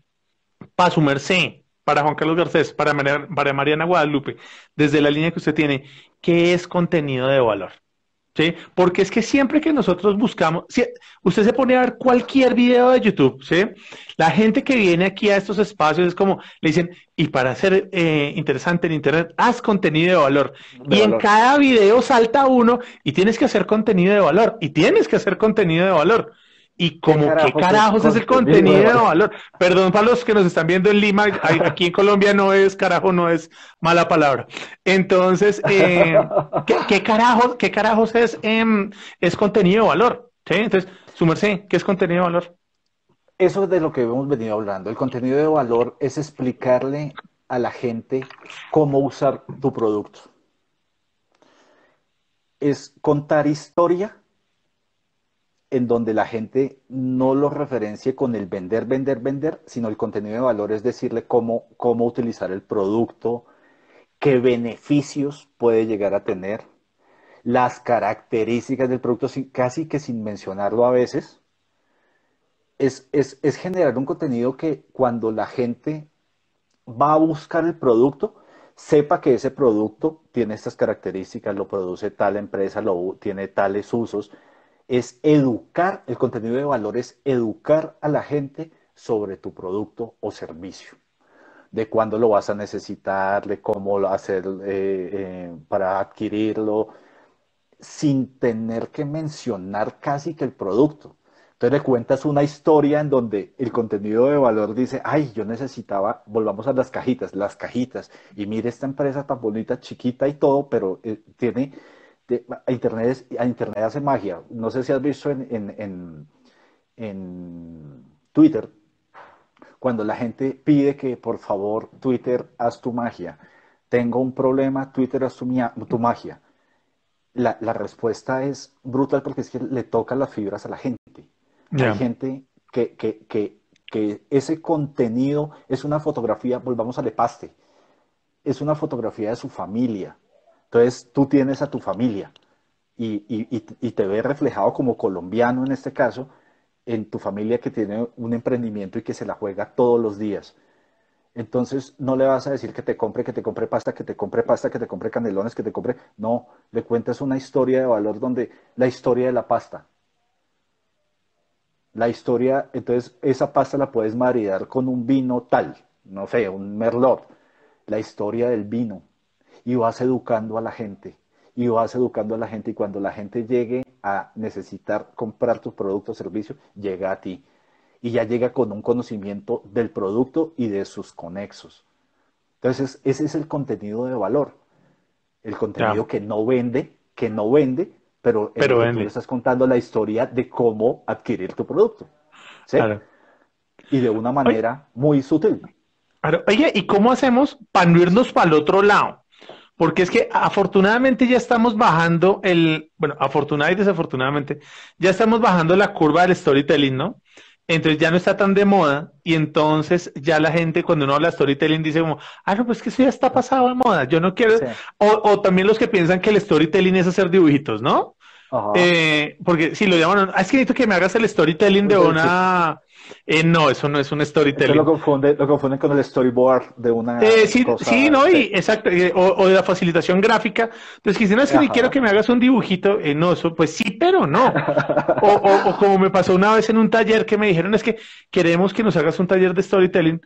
para su merced, para Juan Carlos Garcés, para, para Mariana Guadalupe, desde la línea que usted tiene, ¿qué es contenido de valor? ¿Sí? Porque es que siempre que nosotros buscamos, usted se pone a ver cualquier video de YouTube, ¿sí? La gente que viene aquí a estos espacios es como, le dicen, y para ser eh, interesante en Internet, haz contenido de valor. y en cada video salta uno y tienes que hacer contenido de valor, y tienes que hacer contenido de valor. Y como qué carajos, es, el contenido de valor. Perdón para los que nos están viendo en Lima, aquí en Colombia no es carajo, no es mala palabra. Entonces, eh, ¿qué, carajos, qué carajos es, em, es contenido de valor? ¿Sí? Entonces, su merced, ¿qué es contenido de valor? Eso es de lo que hemos venido hablando. El contenido de valor es explicarle a la gente cómo usar tu producto. Es contar historia en donde la gente no lo referencie con el vender, vender, vender, sino el contenido de valor es decirle cómo, cómo utilizar el producto, qué beneficios puede llegar a tener, las características del producto, casi que sin mencionarlo a veces. Es, es, es generar un contenido que cuando la gente va a buscar el producto, sepa que ese producto tiene estas características, lo produce tal empresa, lo, tiene tales usos, es educar, el contenido de valor es educar a la gente sobre tu producto o servicio, de cuándo lo vas a necesitar, de cómo lo hacer eh, eh, para adquirirlo, sin tener que mencionar casi que el producto. Entonces le cuentas una historia en donde el contenido de valor dice, ay, yo necesitaba, volvamos a las cajitas, las cajitas, y mire esta empresa tan bonita, chiquita y todo, pero eh, tiene a Internet, a Internet hace magia. No sé si has visto en, en, Twitter, cuando la gente pide que por favor Twitter haz tu magia. Tengo un problema, Twitter haz tu, tu magia. La, respuesta es brutal porque es que le toca las fibras a la gente. Hay gente que, que, que, que, ese contenido es una fotografía, volvamos al paste, es una fotografía de su familia, entonces tú tienes a tu familia y, te ves reflejado como colombiano en este caso, en tu familia que tiene un emprendimiento y que se la juega todos los días. Entonces no le vas a decir que te compre, que te compre pasta, que te compre pasta, que te compre canelones, que te compre... No, le cuentas una historia de valor donde la historia de la pasta. La historia, entonces esa pasta la puedes maridar con un vino tal, no sé, un merlot. La historia del vino, y vas educando a la gente y vas educando a la gente y cuando la gente llegue a necesitar comprar tu producto o servicio, llega a ti y ya llega con un conocimiento del producto y de sus conexos. Entonces, ese es el contenido de valor. El contenido que no vende, que no vende, pero, pero tú estás contando la historia de cómo adquirir tu producto. Y de una manera muy sutil. Oye, ¿y cómo hacemos para no irnos para el otro lado? Porque es que afortunadamente ya estamos bajando el, bueno, afortunadamente y desafortunadamente, ya estamos bajando la curva del storytelling, ¿no? Entonces ya no está tan de moda y entonces ya la gente cuando uno habla de storytelling dice como, ah, no, pues que eso ya está pasado de moda, yo no quiero, o, o, también los que piensan que el storytelling es hacer dibujitos, ¿no? Eh, porque si lo llaman, ah, es que necesito que me hagas el storytelling de una, eh, no, eso no es un storytelling. lo, confunde, lo confunden con el storyboard de una. Eh, sí, sí, no, y exacto, eh, o, de la facilitación gráfica. Entonces, que si no es que ni quiero que me hagas un dibujito, no, eso, pues sí, pero no. o, o, como me pasó una vez en un taller que me dijeron, es que queremos que nos hagas un taller de storytelling.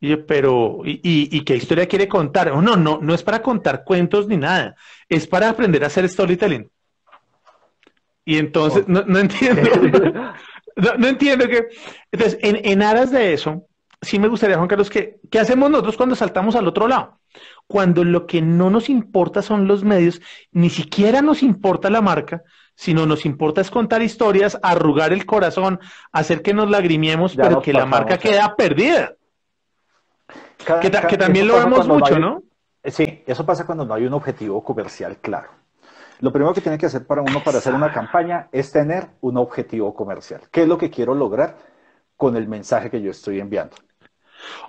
Y yo, pero, ¿y, y, qué historia quiere contar? No, no, no es para contar cuentos ni nada, es para aprender a hacer storytelling. Y entonces, no, no entiendo. No, entiendo que. Entonces, en, en, aras de eso, sí me gustaría, Juan Carlos, que ¿qué hacemos nosotros cuando saltamos al otro lado? Cuando lo que no nos importa son los medios, ni siquiera nos importa la marca, sino nos importa es contar historias, arrugar el corazón, hacer que nos lagrimiemos, pero que la marca queda perdida. que, que, también lo vemos mucho, ¿no? Sí, eso pasa cuando no hay un objetivo comercial claro. Lo primero que tiene que hacer para uno para hacer una campaña es tener un objetivo comercial. ¿Qué es lo que quiero lograr con el mensaje que yo estoy enviando?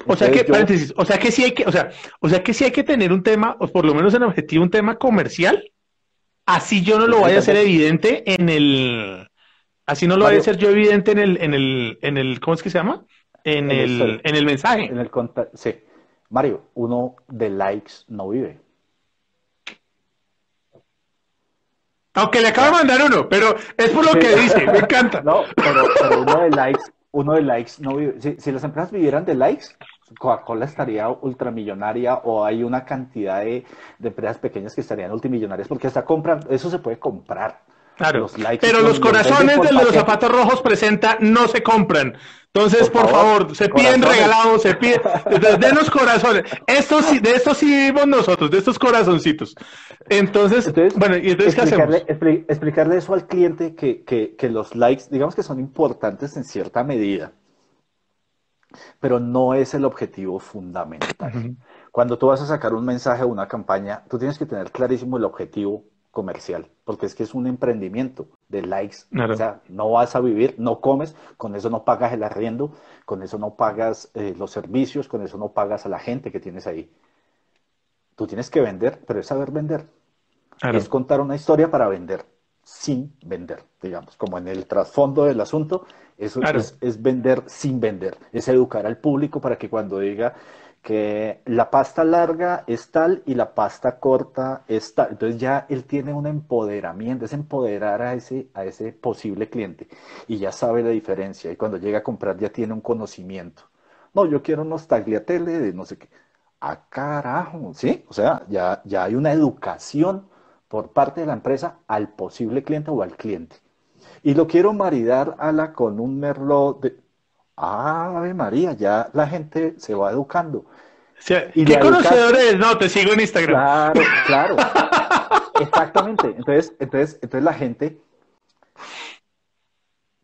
O sea que, paréntesis, o sea que sí hay que, o sea, o sea que sí hay que tener un tema, o por lo menos en objetivo, un tema comercial. Así yo no lo vaya a hacer evidente en el, así no lo vaya a hacer yo evidente en el, en el, en el, ¿cómo es que se llama? En, el, en el mensaje. En el sí. Mario, uno de likes no vive. Aunque le acabo de mandar uno, pero es por lo que dice, me encanta. No, pero, uno de likes, uno de likes no vive. Si, las empresas vivieran de likes, Coca-Cola estaría ultramillonaria o hay una cantidad de, empresas pequeñas que estarían multimillonarias porque hasta compran, eso se puede comprar. Claro, pero los corazones de los zapatos rojos presenta no se compran. Entonces, por, favor, se piden regalados, se piden, de los corazones. Estos sí, de estos sí vivimos nosotros, de estos corazoncitos. Entonces, bueno, ¿y entonces explicarle, qué hacemos? explicarle eso al cliente que, que, que los likes, digamos que son importantes en cierta medida, pero no es el objetivo fundamental. Cuando tú vas a sacar un mensaje o una campaña, tú tienes que tener clarísimo el objetivo comercial, porque es que es un emprendimiento de likes. O sea, no vas a vivir, no comes, con eso no pagas el arriendo, con eso no pagas eh, los servicios, con eso no pagas a la gente que tienes ahí. Tú tienes que vender, pero es saber vender. Es contar una historia para vender, sin vender, digamos, como en el trasfondo del asunto, eso es, es vender sin vender, es educar al público para que cuando diga, que la pasta larga es tal y la pasta corta es tal. Entonces ya él tiene un empoderamiento, es empoderar a ese, a ese posible cliente y ya sabe la diferencia. Y cuando llega a comprar ya tiene un conocimiento. No, yo quiero unos tagliatelle de no sé qué. Ah, carajo, ¿sí? O sea, ya, ya hay una educación por parte de la empresa al posible cliente o al cliente. Y lo quiero maridar a la, con un merlot de, Ave María, ya la gente se va educando. Y ¿Qué conocedores? No, te sigo en Instagram. Claro, claro. Exactamente. Entonces, entonces, entonces la gente,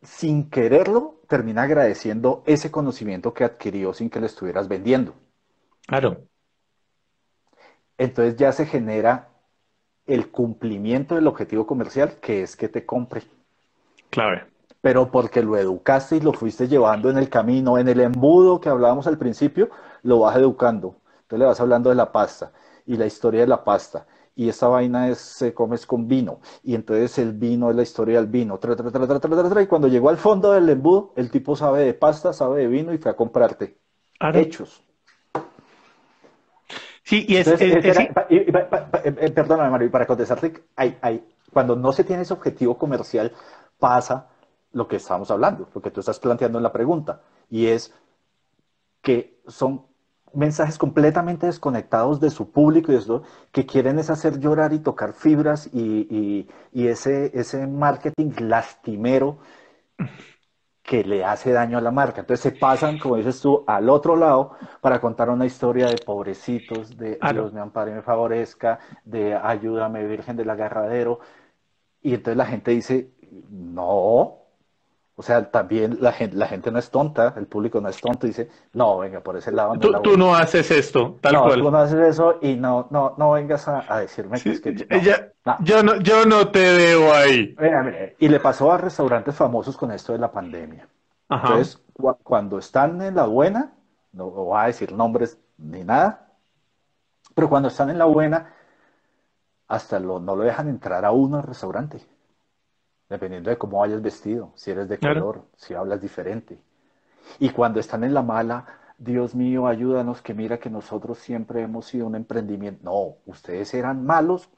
sin quererlo, termina agradeciendo ese conocimiento que adquirió sin que le estuvieras vendiendo. Claro. Entonces ya se genera el cumplimiento del objetivo comercial, que es que te compre. Clave pero porque lo educaste y lo fuiste llevando en el camino, en el embudo que hablábamos al principio, lo vas educando. Entonces le vas hablando de la pasta y la historia de la pasta. Y esta vaina es, se comes con vino. Y entonces el vino es la historia del vino. y cuando llegó al fondo del embudo, el tipo sabe de pasta, sabe de vino y fue a comprarte. Hechos. Sí, y es. perdóname, Mario, para contestarte, hay, hay, cuando no se tiene ese objetivo comercial, pasa lo que estamos hablando, lo que tú estás planteando en la pregunta, y es que son mensajes completamente desconectados de su público y eso, que quieren es hacer llorar y tocar fibras y, ese, ese marketing lastimero que le hace daño a la marca. Entonces se pasan, como dices tú, al otro lado para contar una historia de pobrecitos, de Dios me ampare y me favorezca, de ayúdame Virgen del Agarradero. Y entonces la gente dice, no, o sea, también la gente, la gente no es tonta, el público no es tonto y dice, no, venga, por ese lado. No tú, no haces esto, tal no, cual. Tú no haces eso y no, no, no vengas a, decirme que es que. Yo, no, yo no te veo ahí. y le pasó a restaurantes famosos con esto de la pandemia. Entonces, cuando están en la buena, no voy a decir nombres ni nada, pero cuando están en la buena, hasta lo, no lo dejan entrar a uno al restaurante dependiendo de cómo vayas vestido, si eres de color, si hablas diferente. Y cuando están en la mala, Dios mío, ayúdanos, que mira que nosotros siempre hemos sido un emprendimiento. No, ustedes eran malos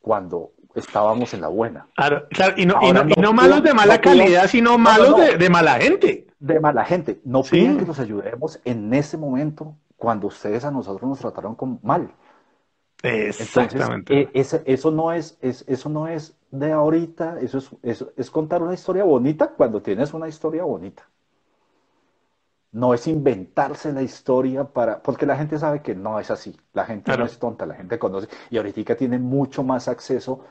cuando estábamos en la buena. Claro, y, no, y, no, malos de mala calidad, sino malos de, mala gente. De mala gente. No piden que nos ayudemos en ese momento cuando ustedes a nosotros nos trataron con mal. Exactamente. Eh, eso, no es, eso no es de ahorita, eso es, es contar una historia bonita cuando tienes una historia bonita. No es inventarse la historia para, porque la gente sabe que no es así. La gente no es tonta, la gente conoce. Y ahorita tiene mucho más acceso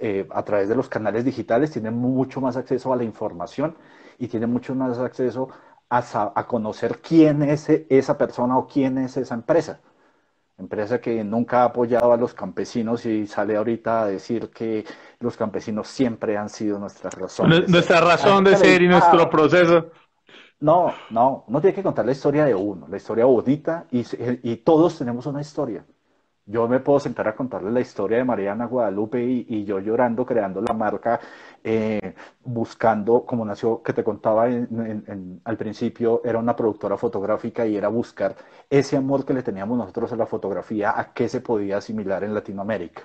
eh, a través de los canales digitales, tiene mucho más acceso a la información y tiene mucho más acceso a, a conocer quién es esa persona o quién es esa empresa empresa que nunca ha apoyado a los campesinos y sale ahorita a decir que los campesinos siempre han sido nuestra razón. Nuestra razón de ser y nuestro proceso. No, no, uno tiene que contar la historia de uno, la historia bonita y, y todos tenemos una historia. Yo me puedo sentar a contarle la historia de Mariana Guadalupe y, yo llorando, creando la marca, eh, buscando, como nació, que te contaba al principio, era una productora fotográfica y era buscar ese amor que le teníamos nosotros a la fotografía, a qué se podía asimilar en Latinoamérica.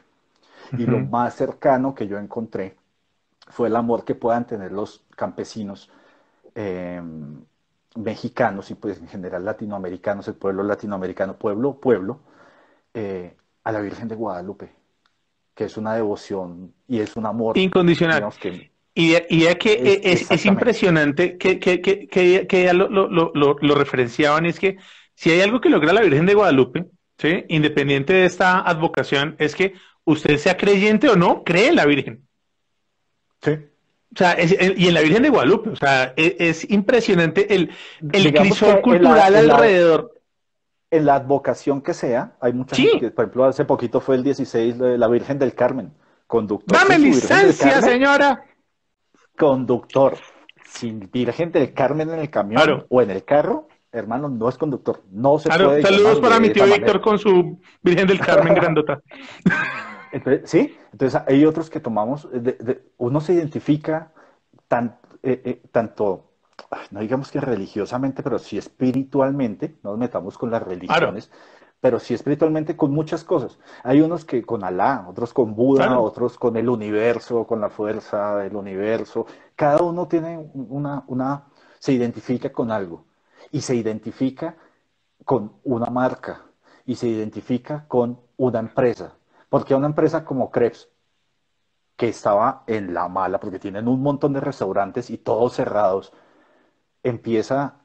Y lo más cercano que yo encontré fue el amor que puedan tener los campesinos eh, mexicanos y pues en general latinoamericanos, el pueblo latinoamericano, pueblo, pueblo, eh, a la Virgen de Guadalupe, que es una devoción y es un amor incondicional. y, y que es, impresionante que, que, que, que ya lo, lo, lo, lo, referenciaban, es que si hay algo que logra la Virgen de Guadalupe, ¿sí? independiente de esta advocación, es que usted sea creyente o no, cree en la Virgen. Sí. O sea, y en la Virgen de Guadalupe, o sea, e, es, impresionante el, el crisol cultural alrededor. En la advocación que sea, hay muchas gente por ejemplo, hace poquito fue el 16 de la Virgen del Carmen, conductor. ¡Dame licencia, señora! Conductor, sin Virgen del Carmen en el camión o en el carro, hermano, no es conductor. No se puede. Saludos para mi tío Víctor con su Virgen del Carmen grandota. sí, entonces hay otros que tomamos, uno se identifica tan, eh, eh, tanto, no digamos que religiosamente, pero sí espiritualmente, no nos metamos con las religiones, pero sí espiritualmente con muchas cosas. Hay unos que con Alá, otros con Buda, otros con el universo, con la fuerza del universo. Cada uno tiene una, una, se identifica con algo. Y se identifica con una marca. Y se identifica con una empresa. Porque una empresa como Krebs, que estaba en la mala, porque tienen un montón de restaurantes y todos cerrados, empieza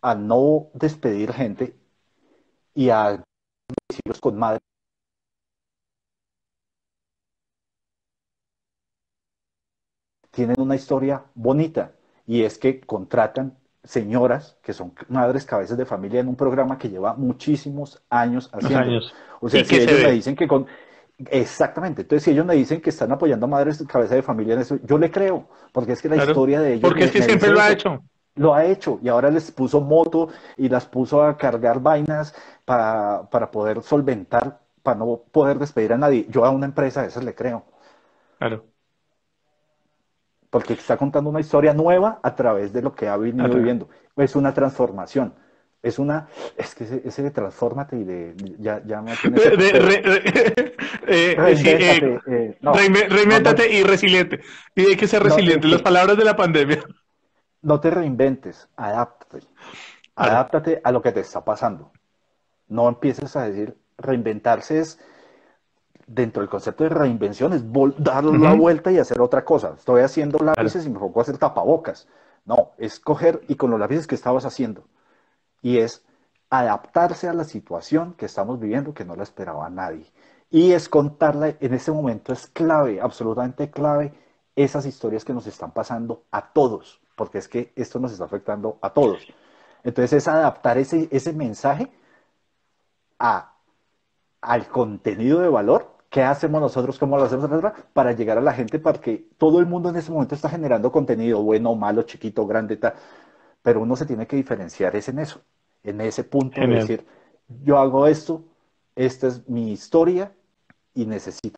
a no despedir gente y a con madre tienen una historia bonita y es que contratan señoras que son madres cabezas de familia en un programa que lleva muchísimos años haciendo. O sea, si ellos me dicen que con Exactamente. Entonces, si ellos me dicen que están apoyando a madres cabeza de familia en eso, yo le creo, porque es que la historia de ellos. Porque es que siempre lo ha hecho. Lo ha hecho y ahora les puso moto y las puso a cargar vainas para, para poder solventar, para no poder despedir a nadie. Yo a una empresa de esas le creo. Claro. Porque está contando una historia nueva a través de lo que ha venido viviendo. Es una transformación es una, es que ese, ese de transfórmate y de, ya, ya me tiene... reinvéntate y resiliente. Y hay que ser resiliente, las palabras de la pandemia. No te reinventes, adáptate. Adáptate a lo que te está pasando. No empieces a decir, reinventarse es, dentro del concepto de reinvención, es dar la vuelta y hacer otra cosa. Estoy haciendo lápices y me pongo a hacer tapabocas. No, es coger y con los lápices que estabas haciendo, y es adaptarse a la situación que estamos viviendo que no la esperaba nadie. Y es contarla, en ese momento es clave, absolutamente clave, esas historias que nos están pasando a todos, porque es que esto nos está afectando a todos. Entonces es adaptar ese, ese mensaje a, al contenido de valor ¿Qué hacemos nosotros? ¿Cómo lo hacemos para llegar a la gente? Para que todo el mundo en ese momento está generando contenido, bueno, malo, chiquito, grande, tal. Pero uno se tiene que diferenciar es en eso en ese punto de decir, yo hago esto, esta es mi historia y necesito.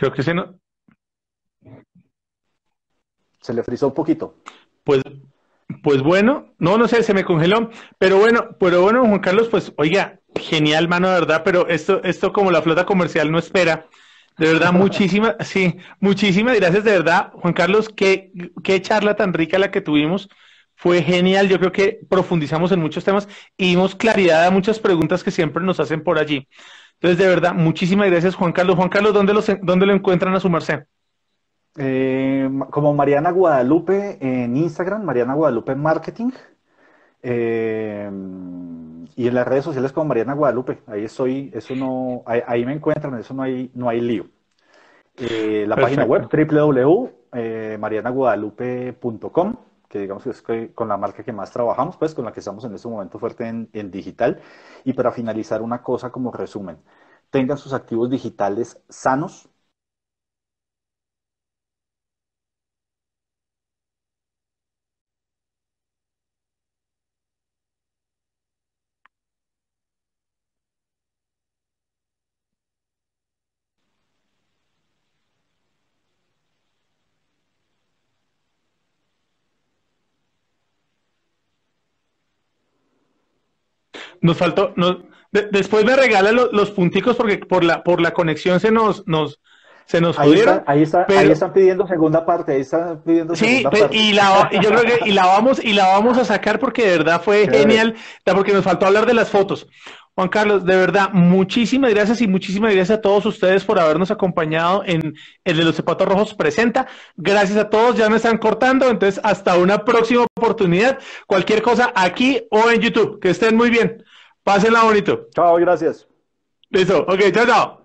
Creo que se no. Se le frizó un poquito. Pues pues bueno, no, no sé, se me congeló. Pero bueno, pero bueno, Juan Carlos, pues oiga, genial, mano, de verdad, pero esto, esto como la flota comercial no espera. De verdad, muchísimas, sí, muchísimas gracias, de verdad, Juan Carlos, qué, qué charla tan rica la que tuvimos. Fue genial, yo creo que profundizamos en muchos temas y dimos claridad a muchas preguntas que siempre nos hacen por allí. Entonces, de verdad, muchísimas gracias, Juan Carlos. Juan Carlos, ¿dónde, los, dónde lo encuentran a su merced? Eh, como Mariana Guadalupe en Instagram, Mariana Guadalupe Marketing. Eh, y en las redes sociales como Mariana Guadalupe. Ahí estoy, eso no, ahí, me encuentran, eso no hay, no hay lío. Eh, la página web www.marianaguadalupe.com, que digamos que es con la marca que más trabajamos, pues con la que estamos en este momento fuerte en, en digital. Y para finalizar, una cosa como resumen. Tengan sus activos digitales sanos, Nos faltó, después me regala los punticos porque por la, por la conexión se nos, nos, se nos ahí jodieron. ahí, está, ahí están pidiendo segunda parte, ahí están pidiendo sí, pues, parte. Y, la, y yo creo que y la vamos y la vamos a sacar porque de verdad fue genial, porque nos faltó hablar de las fotos. Juan Carlos, de verdad, muchísimas gracias y muchísimas gracias a todos ustedes por habernos acompañado en el de los zapatos rojos presenta. Gracias a todos, ya me están cortando, entonces hasta una próxima oportunidad. Cualquier cosa aquí o en YouTube. Que estén muy bien. Pásenla bonito. Chao, gracias. Listo, ok, chao, chao.